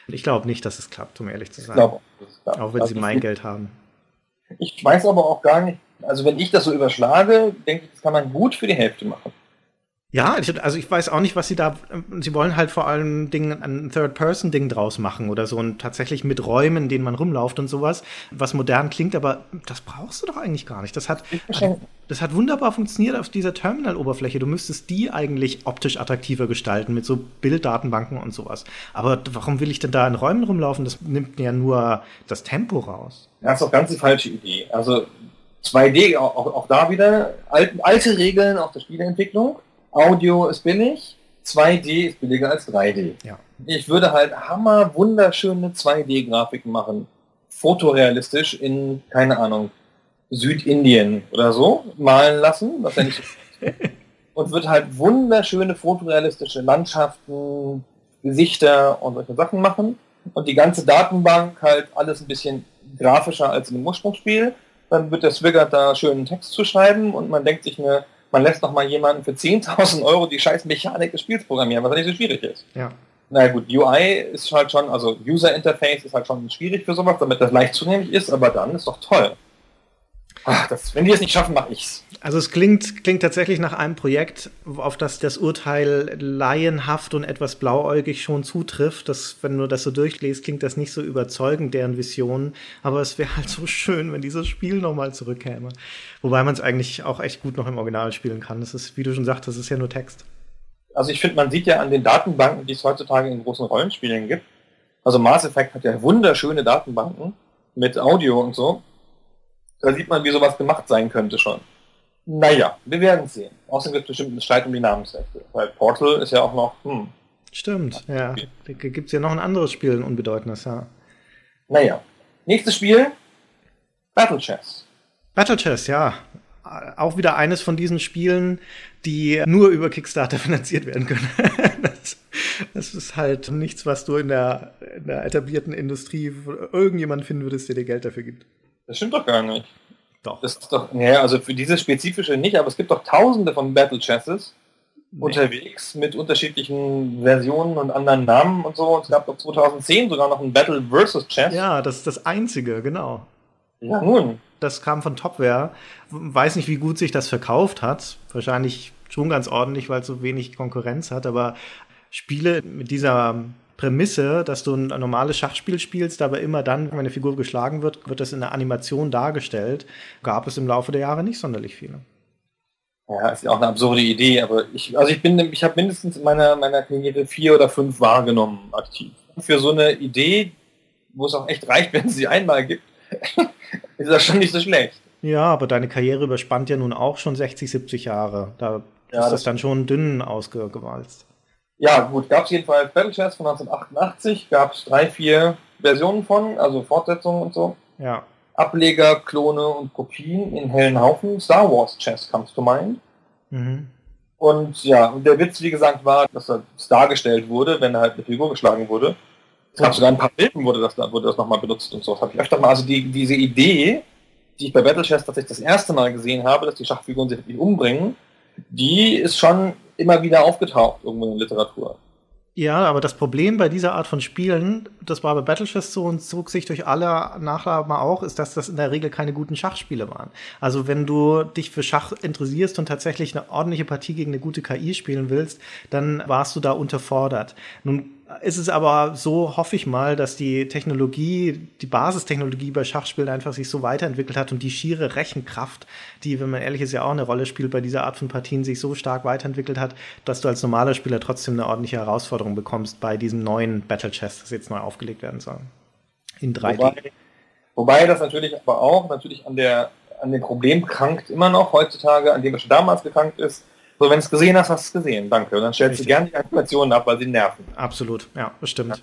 Ich glaube nicht, dass es klappt, um ehrlich zu sein. Glaube, auch wenn also sie mein Geld haben. Ich weiß aber auch gar nicht, also wenn ich das so überschlage, denke ich, das kann man gut für die Hälfte machen. Ja, also ich weiß auch nicht, was sie da. Sie wollen halt vor allem Dingen ein Third-Person-Ding draus machen oder so und tatsächlich mit Räumen, in denen man rumläuft und sowas, was modern klingt, aber das brauchst du doch eigentlich gar nicht. Das hat, das hat wunderbar funktioniert auf dieser Terminal-Oberfläche. Du müsstest die eigentlich optisch attraktiver gestalten mit so Bilddatenbanken und sowas. Aber warum will ich denn da in Räumen rumlaufen? Das nimmt ja nur das Tempo raus. Das ist doch ganz die falsche Idee. Also 2D, auch, auch da wieder alte, alte Regeln auf der Spieleentwicklung Audio ist billig, 2D ist billiger als 3D. Ja. Ich würde halt hammer wunderschöne 2D-Grafiken machen, fotorealistisch in, keine Ahnung, Südindien oder so malen lassen, was ja nicht und würde halt wunderschöne fotorealistische Landschaften, Gesichter und solche Sachen machen und die ganze Datenbank halt alles ein bisschen grafischer als in dem Ursprungsspiel. Dann wird der Swigger da schönen Text zu schreiben und man denkt sich eine man lässt noch mal jemanden für 10.000 Euro die scheiß Mechanik des Spiels programmieren, was nicht so schwierig ist. Ja. Na gut, UI ist halt schon, also User Interface ist halt schon schwierig für sowas, damit das leicht zugänglich ist, aber dann ist doch toll. Ach, das, wenn die es nicht schaffen, mache ich's. Also es klingt, klingt tatsächlich nach einem Projekt, auf das das Urteil laienhaft und etwas blauäugig schon zutrifft. Das, wenn du das so durchliest, klingt das nicht so überzeugend, deren Visionen. Aber es wäre halt so schön, wenn dieses Spiel nochmal zurückkäme. Wobei man es eigentlich auch echt gut noch im Original spielen kann. Das ist, wie du schon sagst, das ist ja nur Text. Also ich finde, man sieht ja an den Datenbanken, die es heutzutage in großen Rollenspielen gibt. Also Mass Effect hat ja wunderschöne Datenbanken mit Audio und so. Da sieht man, wie sowas gemacht sein könnte schon. Naja, wir werden sehen. Außerdem gibt es bestimmt einen Streit um die Namensrechte. Weil Portal ist ja auch noch, hm. Stimmt, ja. Da gibt es ja noch ein anderes Spiel, ein unbedeutendes, ja. Naja. Nächstes Spiel, Battle Chess. Battle Chess, ja. Auch wieder eines von diesen Spielen, die nur über Kickstarter finanziert werden können. das, das, ist halt nichts, was du in der, in der etablierten Industrie irgendjemand finden würdest, der dir Geld dafür gibt. Das stimmt doch gar nicht. Doch. Das ist doch, naja, also für dieses spezifische nicht, aber es gibt doch tausende von Battle Chesses nee. unterwegs mit unterschiedlichen Versionen und anderen Namen und so. Und es gab doch 2010 sogar noch ein Battle vs. Chess. Ja, das ist das einzige, genau. Ja, nun. Das kam von Topware. Weiß nicht, wie gut sich das verkauft hat. Wahrscheinlich schon ganz ordentlich, weil es so wenig Konkurrenz hat, aber Spiele mit dieser Prämisse, dass du ein normales Schachspiel spielst, aber immer dann, wenn eine Figur geschlagen wird, wird das in der Animation dargestellt, gab es im Laufe der Jahre nicht sonderlich viele. Ja, ist ja auch eine absurde Idee, aber ich, also ich bin, ich habe mindestens in meiner, meiner Karriere vier oder fünf wahrgenommen aktiv. Für so eine Idee, wo es auch echt reicht, wenn es sie einmal gibt, ist das schon nicht so schlecht. Ja, aber deine Karriere überspannt ja nun auch schon 60, 70 Jahre. Da ja, ist das, das dann schon dünn ausgewalzt. Ja, gut, gab es jedenfalls Battle Chess von 1988, gab es drei, vier Versionen von, also Fortsetzungen und so. Ja. Ableger, Klone und Kopien in hellen Haufen. Star Wars Chess comes to mind. Mhm. Und ja, und der Witz, wie gesagt, war, dass das dargestellt wurde, wenn halt eine Figur geschlagen wurde. Es gab sogar ein paar Filmen, wurde das, wurde das nochmal benutzt und so. Das habe ich öfter mal. Also die, diese Idee, die ich bei Battle Chess tatsächlich das erste Mal gesehen habe, dass die Schachfiguren sich wirklich umbringen, die ist schon immer wieder aufgetaucht irgendwo in der Literatur. Ja, aber das Problem bei dieser Art von Spielen, das war bei Battlechess so und zog sich durch alle Nachlaben auch, ist, dass das in der Regel keine guten Schachspiele waren. Also wenn du dich für Schach interessierst und tatsächlich eine ordentliche Partie gegen eine gute KI spielen willst, dann warst du da unterfordert. Nun ist es aber so, hoffe ich mal, dass die Technologie, die Basistechnologie bei Schachspielen einfach sich so weiterentwickelt hat und die schiere Rechenkraft, die, wenn man ehrlich ist, ja auch eine Rolle spielt bei dieser Art von Partien, sich so stark weiterentwickelt hat, dass du als normaler Spieler trotzdem eine ordentliche Herausforderung bekommst bei diesem neuen Battle Chess, das jetzt neu aufgelegt werden soll. In 3D. Wobei, wobei das natürlich aber auch natürlich an der an dem Problem krankt immer noch heutzutage, an dem es schon damals gekrankt ist, so, wenn du es gesehen hast, hast du es gesehen. Danke. Und dann stellst Richtig. du gerne die Animationen ab, weil sie nerven. Absolut, ja, das stimmt. Ja.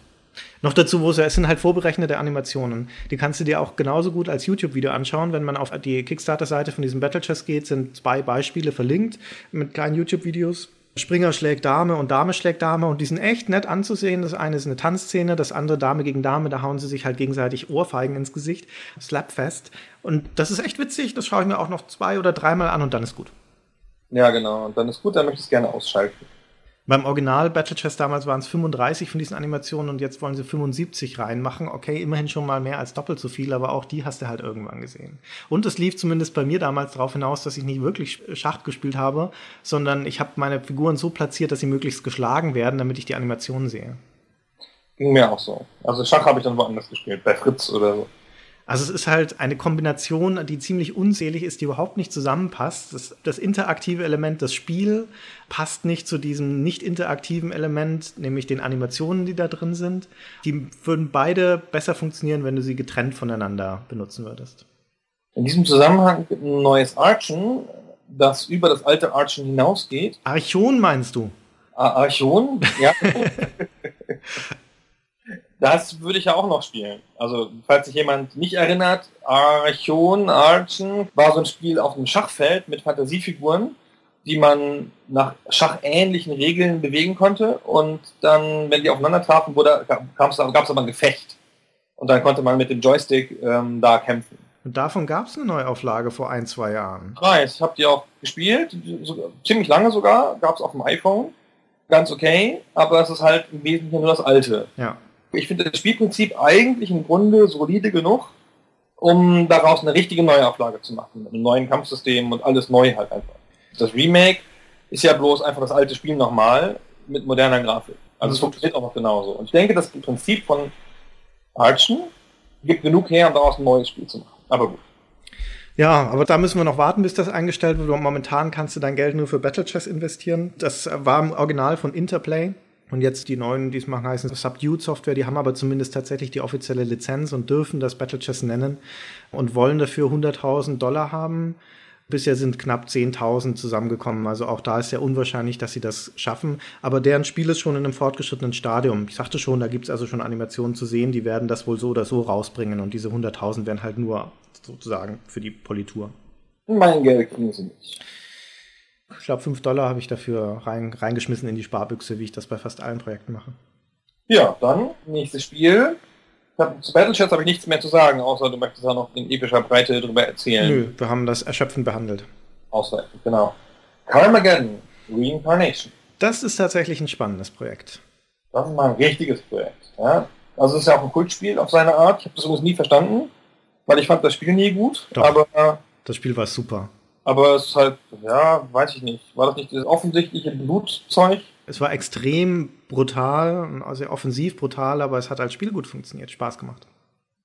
Noch dazu, wo es, es sind halt vorberechnete Animationen. Die kannst du dir auch genauso gut als YouTube-Video anschauen. Wenn man auf die Kickstarter-Seite von diesem Battle Chess geht, sind zwei Beispiele verlinkt mit kleinen YouTube-Videos. Springer schlägt Dame und Dame schlägt Dame und die sind echt nett anzusehen. Das eine ist eine Tanzszene, das andere Dame gegen Dame, da hauen sie sich halt gegenseitig Ohrfeigen ins Gesicht, Slapfest. Und das ist echt witzig, das schaue ich mir auch noch zwei oder dreimal an und dann ist gut. Ja, genau. Und dann ist gut, dann möchte ich es gerne ausschalten. Beim Original Battle Chess damals waren es 35 von diesen Animationen und jetzt wollen sie 75 reinmachen. Okay, immerhin schon mal mehr als doppelt so viel, aber auch die hast du halt irgendwann gesehen. Und es lief zumindest bei mir damals darauf hinaus, dass ich nicht wirklich Schach gespielt habe, sondern ich habe meine Figuren so platziert, dass sie möglichst geschlagen werden, damit ich die Animationen sehe. Ging mir auch so. Also Schach habe ich dann woanders gespielt, bei Fritz oder so. Also es ist halt eine Kombination, die ziemlich unselig ist, die überhaupt nicht zusammenpasst. Das, das interaktive Element, das Spiel, passt nicht zu diesem nicht interaktiven Element, nämlich den Animationen, die da drin sind. Die würden beide besser funktionieren, wenn du sie getrennt voneinander benutzen würdest. In diesem Zusammenhang gibt ein neues Archen, das über das alte Archen hinausgeht. Archon meinst du? Archon? Ja. Das würde ich ja auch noch spielen. Also, falls sich jemand nicht erinnert, Archon, Archen war so ein Spiel auf einem Schachfeld mit Fantasiefiguren, die man nach schachähnlichen Regeln bewegen konnte. Und dann, wenn die aufeinander trafen, gab es aber ein Gefecht. Und dann konnte man mit dem Joystick ähm, da kämpfen. Und davon gab es eine Neuauflage vor ein, zwei Jahren. Ja, ich habe die auch gespielt, so, ziemlich lange sogar, gab es auf dem iPhone. Ganz okay, aber es ist halt im Wesentlichen nur das alte. Ja ich finde das Spielprinzip eigentlich im Grunde solide genug, um daraus eine richtige Neuauflage zu machen, mit einem neuen Kampfsystem und alles neu halt einfach. Das Remake ist ja bloß einfach das alte Spiel nochmal mit moderner Grafik. Also es funktioniert auch noch genauso. Und ich denke, das Prinzip von Archen gibt genug her, um daraus ein neues Spiel zu machen. Aber gut. Ja, aber da müssen wir noch warten, bis das eingestellt wird. Momentan kannst du dein Geld nur für Battle Chess investieren. Das war im Original von Interplay. Und jetzt die neuen, die es machen, heißen Subdued Software, die haben aber zumindest tatsächlich die offizielle Lizenz und dürfen das Battle Chess nennen und wollen dafür 100.000 Dollar haben. Bisher sind knapp 10.000 zusammengekommen. Also auch da ist ja unwahrscheinlich, dass sie das schaffen. Aber deren Spiel ist schon in einem fortgeschrittenen Stadium. Ich sagte schon, da gibt es also schon Animationen zu sehen, die werden das wohl so oder so rausbringen. Und diese 100.000 werden halt nur sozusagen für die Politur. Mein Geld kriegen sie nicht. Ich glaube, 5 Dollar habe ich dafür rein, reingeschmissen in die Sparbüchse, wie ich das bei fast allen Projekten mache. Ja, dann nächstes Spiel. Hab, zu Battle Chats habe ich nichts mehr zu sagen, außer du möchtest da noch in epischer Breite darüber erzählen. Nö, wir haben das erschöpfend behandelt. Ausreichend, genau. Carmageddon, Reincarnation. Das ist tatsächlich ein spannendes Projekt. Das ist mal ein richtiges Projekt. Ja? Also es ist ja auch ein Kultspiel auf seine Art. Ich habe das übrigens nie verstanden, weil ich fand das Spiel nie gut. Doch, aber das Spiel war super. Aber es ist halt, ja, weiß ich nicht. War das nicht das offensichtliche Blutzeug? Es war extrem brutal, also offensiv brutal, aber es hat als Spiel gut funktioniert, Spaß gemacht.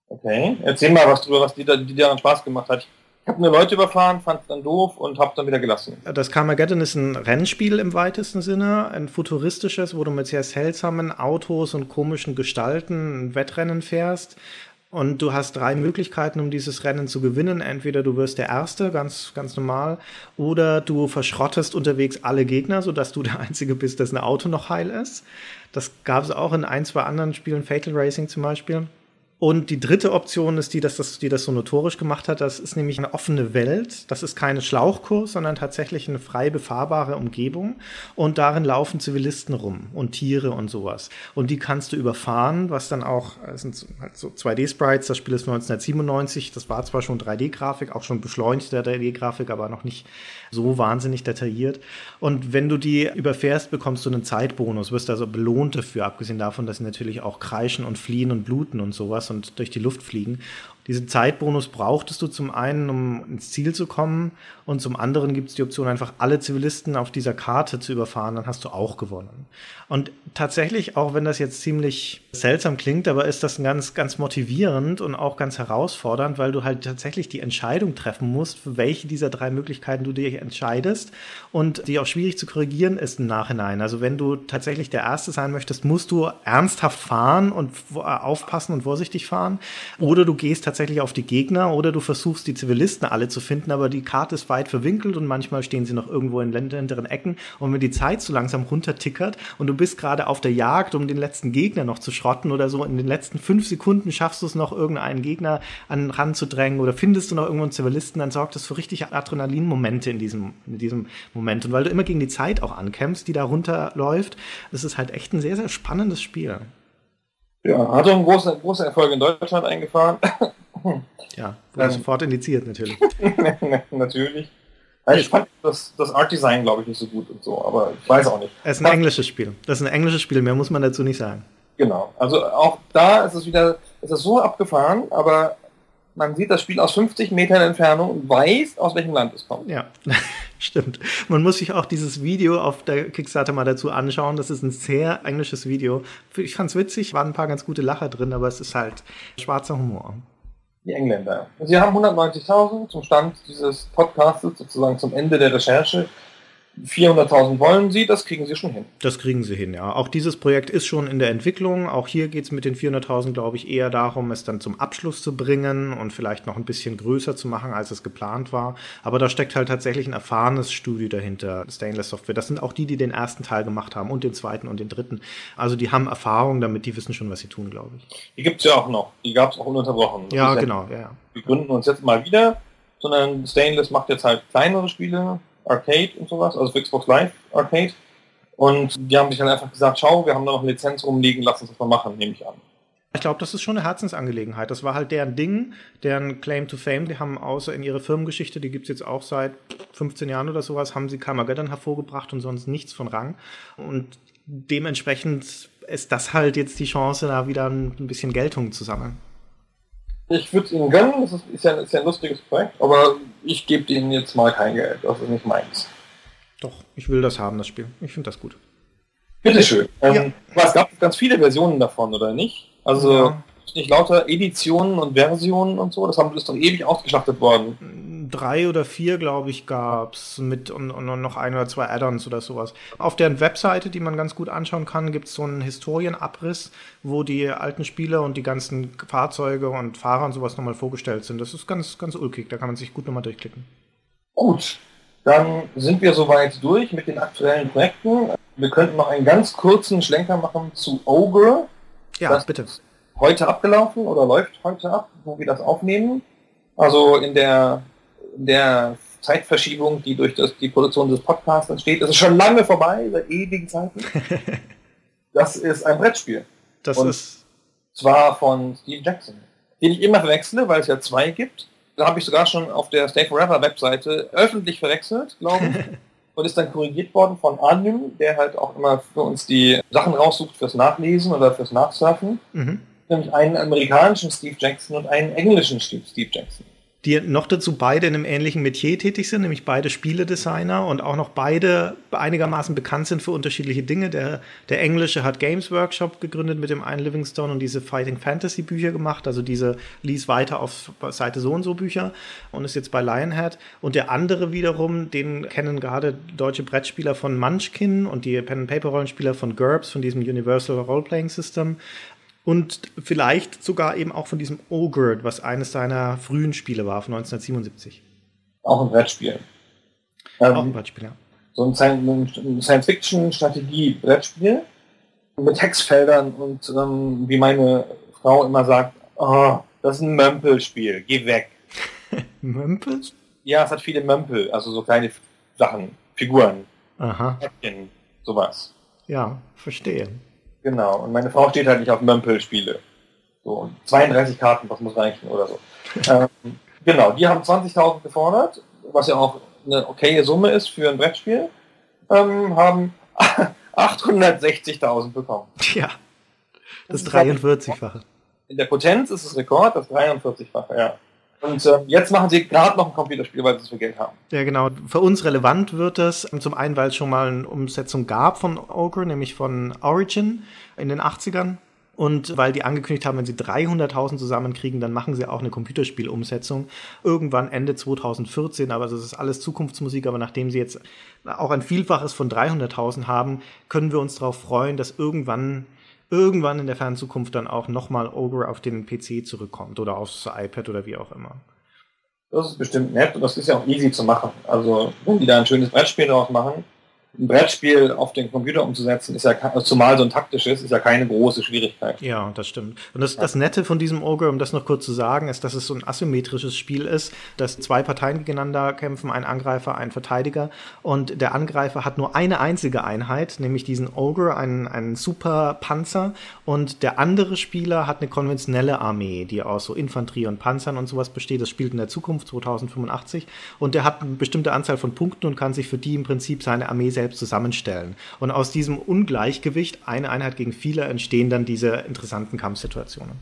Okay, erzähl mal was drüber, was dir, die dir Spaß gemacht hat. Ich habe nur Leute überfahren, fand es dann doof und habe dann wieder gelassen. Das Carmageddon ist ein Rennspiel im weitesten Sinne, ein futuristisches, wo du mit sehr seltsamen Autos und komischen Gestalten ein Wettrennen fährst. Und du hast drei Möglichkeiten, um dieses Rennen zu gewinnen. Entweder du wirst der Erste, ganz, ganz normal, oder du verschrottest unterwegs alle Gegner, sodass du der Einzige bist, dessen Auto noch heil ist. Das gab es auch in ein, zwei anderen Spielen, Fatal Racing zum Beispiel. Und die dritte Option ist die, dass das, die das so notorisch gemacht hat. Das ist nämlich eine offene Welt. Das ist keine Schlauchkurs, sondern tatsächlich eine frei befahrbare Umgebung. Und darin laufen Zivilisten rum und Tiere und sowas. Und die kannst du überfahren, was dann auch, das sind halt so 2D-Sprites. Das Spiel ist 1997. Das war zwar schon 3D-Grafik, auch schon beschleunigte 3D-Grafik, aber noch nicht so wahnsinnig detailliert. Und wenn du die überfährst, bekommst du einen Zeitbonus, wirst also belohnt dafür, abgesehen davon, dass sie natürlich auch kreischen und fliehen und bluten und sowas und durch die Luft fliegen. Diesen Zeitbonus brauchtest du zum einen, um ins Ziel zu kommen, und zum anderen gibt es die Option, einfach alle Zivilisten auf dieser Karte zu überfahren, dann hast du auch gewonnen. Und tatsächlich, auch wenn das jetzt ziemlich seltsam klingt, aber ist das ganz, ganz motivierend und auch ganz herausfordernd, weil du halt tatsächlich die Entscheidung treffen musst, für welche dieser drei Möglichkeiten du dich entscheidest und die auch schwierig zu korrigieren ist im Nachhinein. Also wenn du tatsächlich der Erste sein möchtest, musst du ernsthaft fahren und aufpassen und vorsichtig fahren. Oder du gehst tatsächlich auf die Gegner oder du versuchst die Zivilisten alle zu finden, aber die Karte ist weit verwinkelt und manchmal stehen sie noch irgendwo in hinteren Ecken. Und wenn die Zeit zu langsam runtertickert und du bist gerade auf der Jagd, um den letzten Gegner noch zu schrotten oder so, in den letzten fünf Sekunden schaffst du es noch, irgendeinen Gegner an Rand zu drängen oder findest du noch irgendwo einen Zivilisten, dann sorgt das für richtig Adrenalinmomente in diesem, in diesem Moment. Und weil du immer gegen die Zeit auch ankämpfst, die da runterläuft, das ist halt echt ein sehr, sehr spannendes Spiel. Ja, hat auch einen großen, großen Erfolg in Deutschland eingefahren. ja, wurde ähm, sofort indiziert natürlich. natürlich. Also ich fand das, das Art-Design, glaube ich, nicht so gut und so, aber ich weiß auch nicht. Es ist ein englisches Spiel. Das ist ein englisches Spiel, mehr muss man dazu nicht sagen. Genau. Also auch da ist es wieder, ist es so abgefahren, aber man sieht das Spiel aus 50 Metern Entfernung und weiß, aus welchem Land es kommt. Ja, stimmt. Man muss sich auch dieses Video auf der Kickstarter mal dazu anschauen. Das ist ein sehr englisches Video. Ich fand es witzig, waren ein paar ganz gute Lacher drin, aber es ist halt schwarzer Humor. Die Engländer. Sie haben 190.000 zum Stand dieses Podcasts, sozusagen zum Ende der Recherche. 400.000 wollen Sie, das kriegen Sie schon hin. Das kriegen Sie hin, ja. Auch dieses Projekt ist schon in der Entwicklung. Auch hier geht es mit den 400.000, glaube ich, eher darum, es dann zum Abschluss zu bringen und vielleicht noch ein bisschen größer zu machen, als es geplant war. Aber da steckt halt tatsächlich ein erfahrenes Studio dahinter, Stainless Software. Das sind auch die, die den ersten Teil gemacht haben und den zweiten und den dritten. Also die haben Erfahrung damit, die wissen schon, was sie tun, glaube ich. Die gibt es ja auch noch. Die gab es auch ununterbrochen. Ja, genau. Ja, ja. Wir gründen uns jetzt mal wieder, sondern Stainless macht jetzt halt kleinere Spiele Arcade und sowas, also für Xbox Live Arcade. Und die haben sich dann einfach gesagt, schau, wir haben da noch eine Lizenz rumliegen, lass uns das mal machen, nehme ich an. Ich glaube, das ist schon eine Herzensangelegenheit. Das war halt deren Ding, deren Claim to Fame. Die haben außer in ihrer Firmengeschichte, die gibt es jetzt auch seit 15 Jahren oder sowas, haben sie Carmageddon hervorgebracht und sonst nichts von Rang. Und dementsprechend ist das halt jetzt die Chance, da wieder ein bisschen Geltung zu sammeln. Ich würde es ihnen gönnen, das ist, ist, ja, ist ja ein lustiges Projekt, aber ich gebe ihnen jetzt mal kein Geld, das ist nicht meins. Doch, ich will das haben, das Spiel. Ich finde das gut. Bitteschön. Ähm, ja. Es gab ganz viele Versionen davon, oder nicht? Also ja. Nicht lauter Editionen und Versionen und so, das haben, ist doch ewig ausgeschlachtet worden drei oder vier, glaube ich, gab es mit und, und, noch ein oder zwei Add-ons oder sowas. Auf deren Webseite, die man ganz gut anschauen kann, gibt es so einen Historienabriss, wo die alten Spiele und die ganzen Fahrzeuge und Fahrer und sowas nochmal vorgestellt sind. Das ist ganz, ganz ulkig, da kann man sich gut nochmal durchklicken. Gut, dann sind wir soweit durch mit den aktuellen Projekten. Wir könnten noch einen ganz kurzen Schlenker machen zu Ogre. Ja, das bitte. Heute abgelaufen oder läuft heute ab, wo wir das aufnehmen. Also in der der Zeitverschiebung, die durch das, die Produktion des Podcasts entsteht. Das ist schon lange vorbei, seit ewigen Zeiten. das ist ein Brettspiel. Das Und ist. Zwar von Steve Jackson, den ich immer verwechsle, weil es ja zwei gibt. Da habe ich sogar schon auf der Stay Forever Webseite öffentlich verwechselt, glaube ich. und ist dann korrigiert worden von Anim, der halt auch immer für uns die Sachen raussucht fürs Nachlesen oder fürs Nachsurfen. Mhm. Nämlich einen amerikanischen Steve Jackson und einen englischen Steve Jackson. die noch dazu beide in einem ähnlichen Metier tätig sind, nämlich beide Spieledesigner und auch noch beide einigermaßen bekannt sind für unterschiedliche Dinge. Der, der Englische hat Games Workshop gegründet mit dem einen Livingstone und diese Fighting Fantasy Bücher gemacht, also diese lies weiter auf Seite so und so Bücher und ist jetzt bei Lionhead. Und der andere wiederum, den kennen gerade deutsche Brettspieler von Munchkin und die Pen and Paper Rollenspieler von GURPS, von diesem Universal Role Playing System. Und vielleicht sogar eben auch von diesem Ogre, was eines seiner frühen Spiele war, von 1977. Auch ein Brettspiel. Ähm, auch ein Brettspiel, ja. So ein Science-Fiction-Strategie-Brettspiel mit Textfeldern und ähm, wie meine Frau immer sagt, oh, das ist ein Mömpelspiel, geh weg. Mömpel? Ja, es hat viele Mömpel, also so kleine Sachen, Figuren. Aha. Häppchen, sowas. Ja, verstehe. Genau, und meine Frau steht halt nicht auf Mömpel-Spiele. So, 32 Karten, was muss reichen oder so. ähm, genau, die haben 20.000 gefordert, was ja auch eine okaye Summe ist für ein Brettspiel, ähm, haben 860.000 bekommen. Ja, das, das 43-fache. In der Potenz ist es Rekord, das 43-fache, ja. Und äh, jetzt machen sie gerade noch ein Computerspiel, weil sie so viel Geld haben. Ja, genau. Für uns relevant wird das zum einen, weil es schon mal eine Umsetzung gab von Ogre, nämlich von Origin in den 80ern. Und weil die angekündigt haben, wenn sie 300.000 zusammenkriegen, dann machen sie auch eine Computerspielumsetzung. Irgendwann Ende 2014, aber das ist alles Zukunftsmusik. Aber nachdem sie jetzt auch ein Vielfaches von 300.000 haben, können wir uns darauf freuen, dass irgendwann irgendwann in der fernen Zukunft dann auch nochmal Ogre auf den PC zurückkommt oder aufs iPad oder wie auch immer. Das ist bestimmt nett und das ist ja auch easy zu machen. Also, wenn die da ein schönes Brettspiel draus machen, ein Brettspiel auf den Computer umzusetzen, ist ja zumal so ein taktisches, ist ja keine große Schwierigkeit. Ja, das stimmt. Und das, das Nette von diesem Ogre, um das noch kurz zu sagen, ist, dass es so ein asymmetrisches Spiel ist, dass zwei Parteien gegeneinander kämpfen, ein Angreifer, ein Verteidiger. Und der Angreifer hat nur eine einzige Einheit, nämlich diesen Ogre, einen, einen super. Und der andere Spieler hat eine konventionelle Armee, die aus so Infanterie und Panzern und sowas besteht. Das spielt in der Zukunft 2085. Und der hat eine bestimmte Anzahl von Punkten und kann sich für die im Prinzip seine Armee selbst zusammenstellen. Und aus diesem Ungleichgewicht, eine Einheit gegen viele, entstehen dann diese interessanten Kampfsituationen.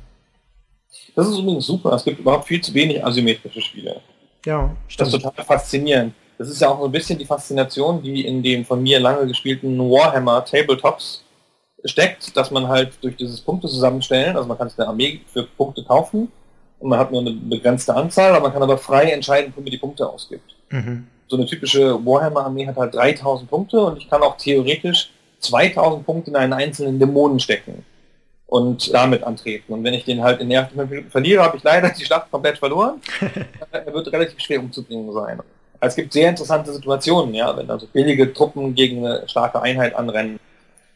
Das ist übrigens super. Es gibt überhaupt viel zu wenig asymmetrische Spiele. Ja, stimmt. Das ist total faszinierend. Das ist ja auch so ein bisschen die Faszination, die in dem von mir lange gespielten Warhammer Tabletops steckt, dass man halt durch dieses Punkte zusammenstellen, also man kann sich eine Armee für Punkte kaufen und man hat nur eine begrenzte Anzahl, aber man kann aber frei entscheiden, womit die Punkte ausgibt. Mhm so eine typische Warhammer-Armee hat halt 3000 Punkte und ich kann auch theoretisch 2000 Punkte in einen einzelnen Dämonen stecken und damit antreten. Und wenn ich den halt in der ersten verliere, habe ich leider die Schlacht komplett verloren. er wird relativ schwer umzubringen sein. Also es gibt sehr interessante Situationen, ja, wenn also billige Truppen gegen eine starke Einheit anrennen.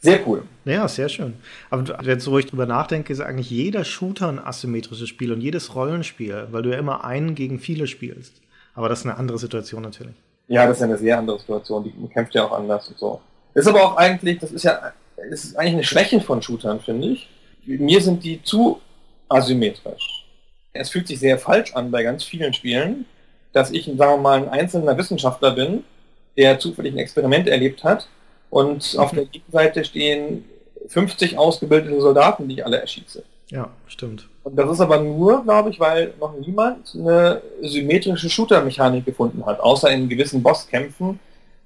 Sehr cool. Ja, sehr schön. Aber wenn ich jetzt so ruhig drüber nachdenke, ist eigentlich jeder Shooter ein asymmetrisches Spiel und jedes Rollenspiel, weil du ja immer einen gegen viele spielst. Aber das ist eine andere Situation natürlich. Ja, das ist eine sehr andere Situation. Die kämpft ja auch anders und so. Ist aber auch eigentlich, das ist ja, das ist eigentlich eine Schwäche von Shootern, finde ich. Mir sind die zu asymmetrisch. Es fühlt sich sehr falsch an bei ganz vielen Spielen, dass ich, sagen wir mal, ein einzelner Wissenschaftler bin, der zufällig ein Experiment erlebt hat und auf der Gegenseite stehen 50 ausgebildete Soldaten, die ich alle erschieße. Ja, stimmt. Und das ist aber nur, glaube ich, weil noch niemand eine symmetrische Shooter-Mechanik gefunden hat, außer in gewissen Bosskämpfen,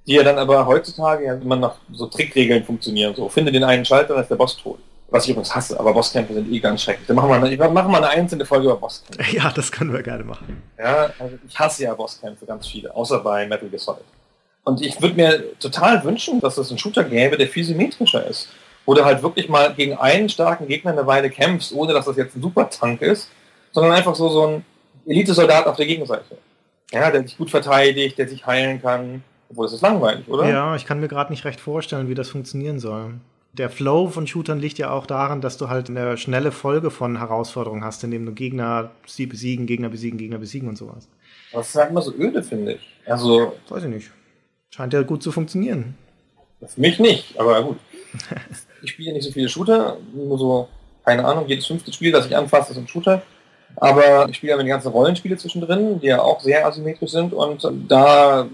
die ja dann aber heutzutage ja immer nach so Trickregeln funktionieren. So, finde den einen Schalter, dann ist der Boss tot. Was ich übrigens hasse, aber Bosskämpfe sind eh ganz schrecklich. Dann machen wir, eine, machen wir eine einzelne Folge über Bosskämpfe. Ja, das können wir gerne machen. Ja, also ich hasse ja Bosskämpfe, ganz viele, außer bei Metal Gear Solid. Und ich würde mir total wünschen, dass es einen Shooter gäbe, der viel symmetrischer ist wo du halt wirklich mal gegen einen starken Gegner eine Weile kämpfst, ohne dass das jetzt ein Supertank ist, sondern einfach so, so ein Elitesoldat auf der Gegenseite. Ja, der sich gut verteidigt, der sich heilen kann. Obwohl, das ist langweilig, oder? Ja, ich kann mir gerade nicht recht vorstellen, wie das funktionieren soll. Der Flow von Shootern liegt ja auch daran, dass du halt eine schnelle Folge von Herausforderungen hast, indem du Gegner besiegen, Gegner besiegen, Gegner besiegen und sowas. Das ist halt immer so öde, finde ich. Also. Weiß ich nicht. Scheint ja gut zu funktionieren. Für mich nicht, aber gut. ich spiele nicht so viele Shooter, nur so, keine Ahnung, jedes fünfte Spiel, das ich anfasse, ist ein Shooter. Aber ich spiele aber die ganzen Rollenspiele zwischendrin, die ja auch sehr asymmetrisch sind und da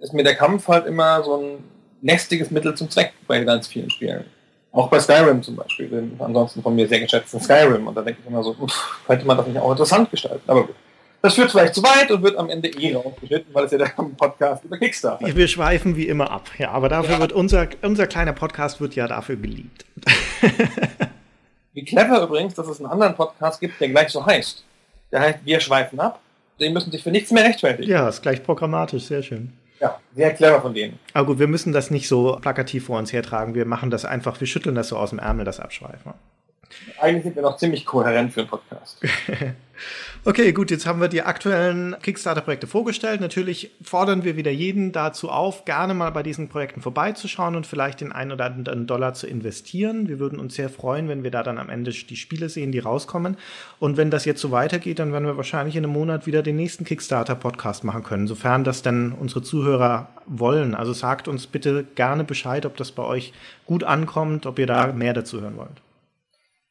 ist mir der Kampf halt immer so ein lästiges Mittel zum Zweck bei ganz vielen Spielen. Auch bei Skyrim zum Beispiel, den ansonsten von mir sehr geschätzten Skyrim. Und da denke ich immer so, uff, könnte man das nicht auch interessant gestalten. Aber gut. Das führt vielleicht zu weit und wird am Ende eh rausgeschnitten, weil es ja der Podcast über Kickstarter ist. Wir schweifen wie immer ab, ja, aber dafür ja. wird unser, unser kleiner Podcast wird ja dafür geliebt. wie clever übrigens, dass es einen anderen Podcast gibt, der gleich so heißt. Der heißt Wir schweifen ab. Die müssen sich für nichts mehr rechtfertigen. Ja, ist gleich programmatisch, sehr schön. Ja, sehr clever von denen. Aber gut, wir müssen das nicht so plakativ vor uns hertragen. Wir machen das einfach, wir schütteln das so aus dem Ärmel, das Abschweifen. Eigentlich sind wir noch ziemlich kohärent für einen Podcast. okay, gut, jetzt haben wir die aktuellen Kickstarter-Projekte vorgestellt. Natürlich fordern wir wieder jeden dazu auf, gerne mal bei diesen Projekten vorbeizuschauen und vielleicht den einen oder anderen Dollar zu investieren. Wir würden uns sehr freuen, wenn wir da dann am Ende die Spiele sehen, die rauskommen. Und wenn das jetzt so weitergeht, dann werden wir wahrscheinlich in einem Monat wieder den nächsten Kickstarter-Podcast machen können, sofern das dann unsere Zuhörer wollen. Also sagt uns bitte gerne Bescheid, ob das bei euch gut ankommt, ob ihr da mehr dazu hören wollt.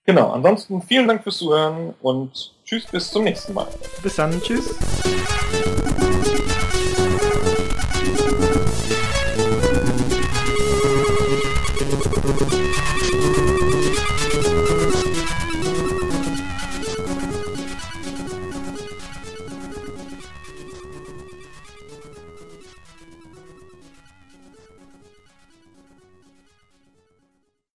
Genau, ansonsten vielen Dank fürs Zuhören und tschüss, bis zum nächsten Mal. Bis dann, tschüss.